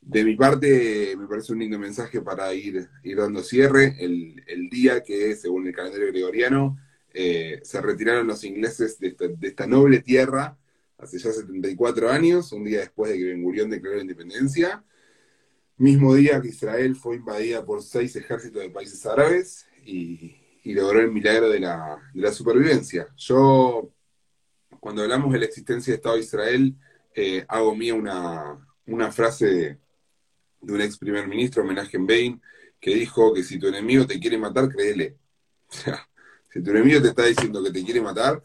De mi parte, me parece un lindo mensaje para ir, dando cierre. El, el día que, según el calendario gregoriano, eh, se retiraron los ingleses de esta, de esta noble tierra hace ya 74 años, un día después de que Ben Gurión declaró la independencia. Mismo día que Israel fue invadida por seis ejércitos de países árabes y, y logró el milagro de la, de la supervivencia. Yo, cuando hablamos de la existencia de Estado de Israel, eh, hago mía una, una frase de, un ex primer ministro, Menachem Bein, que dijo que si tu enemigo te quiere matar, créele. O sea, si tu enemigo te está diciendo que te quiere matar,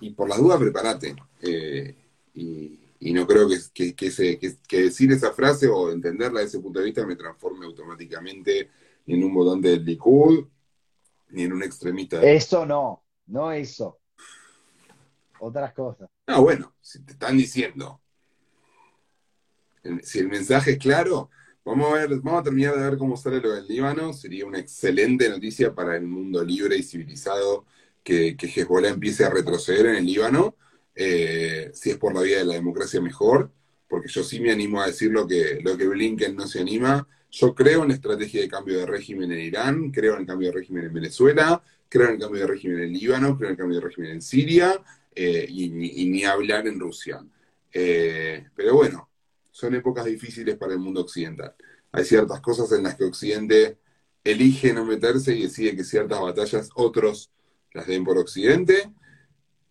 y por las dudas, prepárate. Eh, y, no creo que, que, que, decir esa frase o entenderla desde ese punto de vista me transforme automáticamente en un votante del Likud, ni en un extremista. de- Eso no, no eso. Otras cosas. Ah, bueno, si te están diciendo, el- si el mensaje es claro, vamos a ver, vamos a terminar de ver cómo sale lo del Líbano. Sería una excelente noticia para el mundo libre y civilizado que, que Hezbollah empiece a retroceder en el Líbano. Eh, si es por la vía de la democracia, mejor, porque yo sí me animo a decir lo que, lo que Blinken no se anima. Yo creo en la estrategia de cambio de régimen en Irán, creo en el cambio de régimen en Venezuela, creo en el cambio de régimen en Líbano, creo en el cambio de régimen en Siria eh, y, ni- hablar en Rusia. Eh, pero bueno, son épocas difíciles para el mundo occidental. Hay ciertas cosas en las que Occidente elige no meterse y decide que ciertas batallas otros las den por Occidente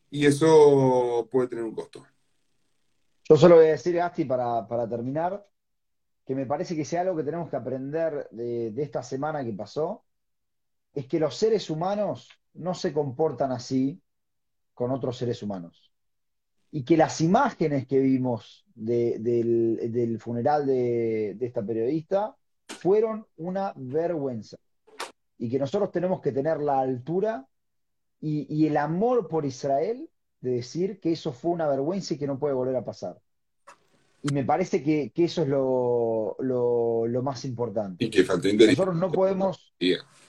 y eso puede tener un costo. Yo solo voy a decir, Gasti, para, para terminar, que me parece que si algo que tenemos que aprender de, esta semana que pasó, es que los seres humanos no se comportan así con otros seres humanos. Y que las imágenes que vimos de- del, funeral de, esta periodista fueron una vergüenza. Y que nosotros tenemos que tener la altura y el amor por Israel de decir que eso fue una vergüenza y que no puede volver a pasar. Y me parece que, que eso es lo, lo- lo más importante. Y que faltó inteligencia. Nosotros no podemos,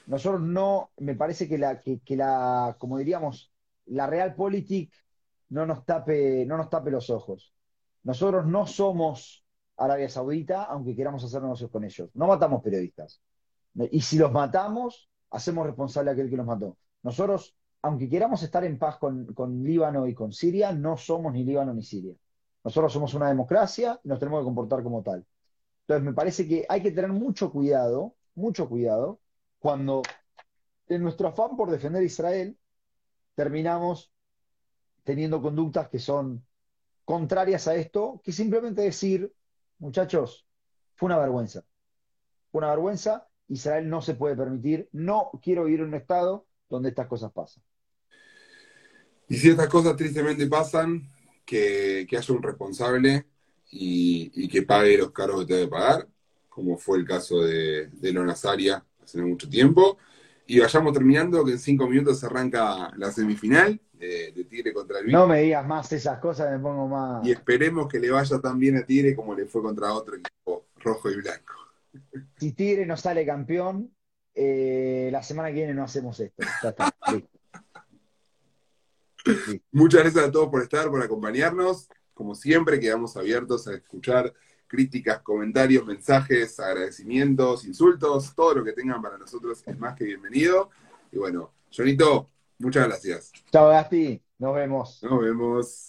nosotros no, me parece que la, que, que la, como diríamos, la realpolitik no nos tape, no nos tape los ojos. Nosotros no somos Arabia Saudita, aunque queramos hacer negocios con ellos. No matamos periodistas. Y si los matamos, hacemos responsable a aquel que los mató. Nosotros, aunque queramos estar en paz con, con Líbano y con Siria, no somos ni Líbano ni Siria. Nosotros somos una democracia y nos tenemos que comportar como tal. Entonces, me parece que hay que tener mucho cuidado, mucho cuidado, cuando en nuestro afán por defender a Israel terminamos teniendo conductas que son contrarias a esto, que simplemente decir, muchachos, fue una vergüenza. Fue una vergüenza, Israel no se puede permitir, no quiero vivir en un estado donde estas cosas pasan. Y si estas cosas tristemente pasan, que, que haya un responsable y, y que pague los cargos que que pagar, como fue el caso de, de Lona Saria hace no mucho tiempo. Y vayamos terminando, que en cinco minutos arranca la semifinal de, de Tigre contra el No me digas más esas cosas, me pongo más. Y esperemos que le vaya tan bien a Tigre como le fue contra otro equipo rojo y blanco. Si Tigre no sale campeón, eh, la semana que viene no hacemos esto. Ya está, listo. Muchas gracias a todos por estar, por acompañarnos. Como siempre, quedamos abiertos a escuchar críticas, comentarios, mensajes, agradecimientos, insultos, todo lo que tengan para nosotros es más que bienvenido. Y bueno, Jonito, muchas gracias. Chao, Gasti. Nos vemos. Nos vemos.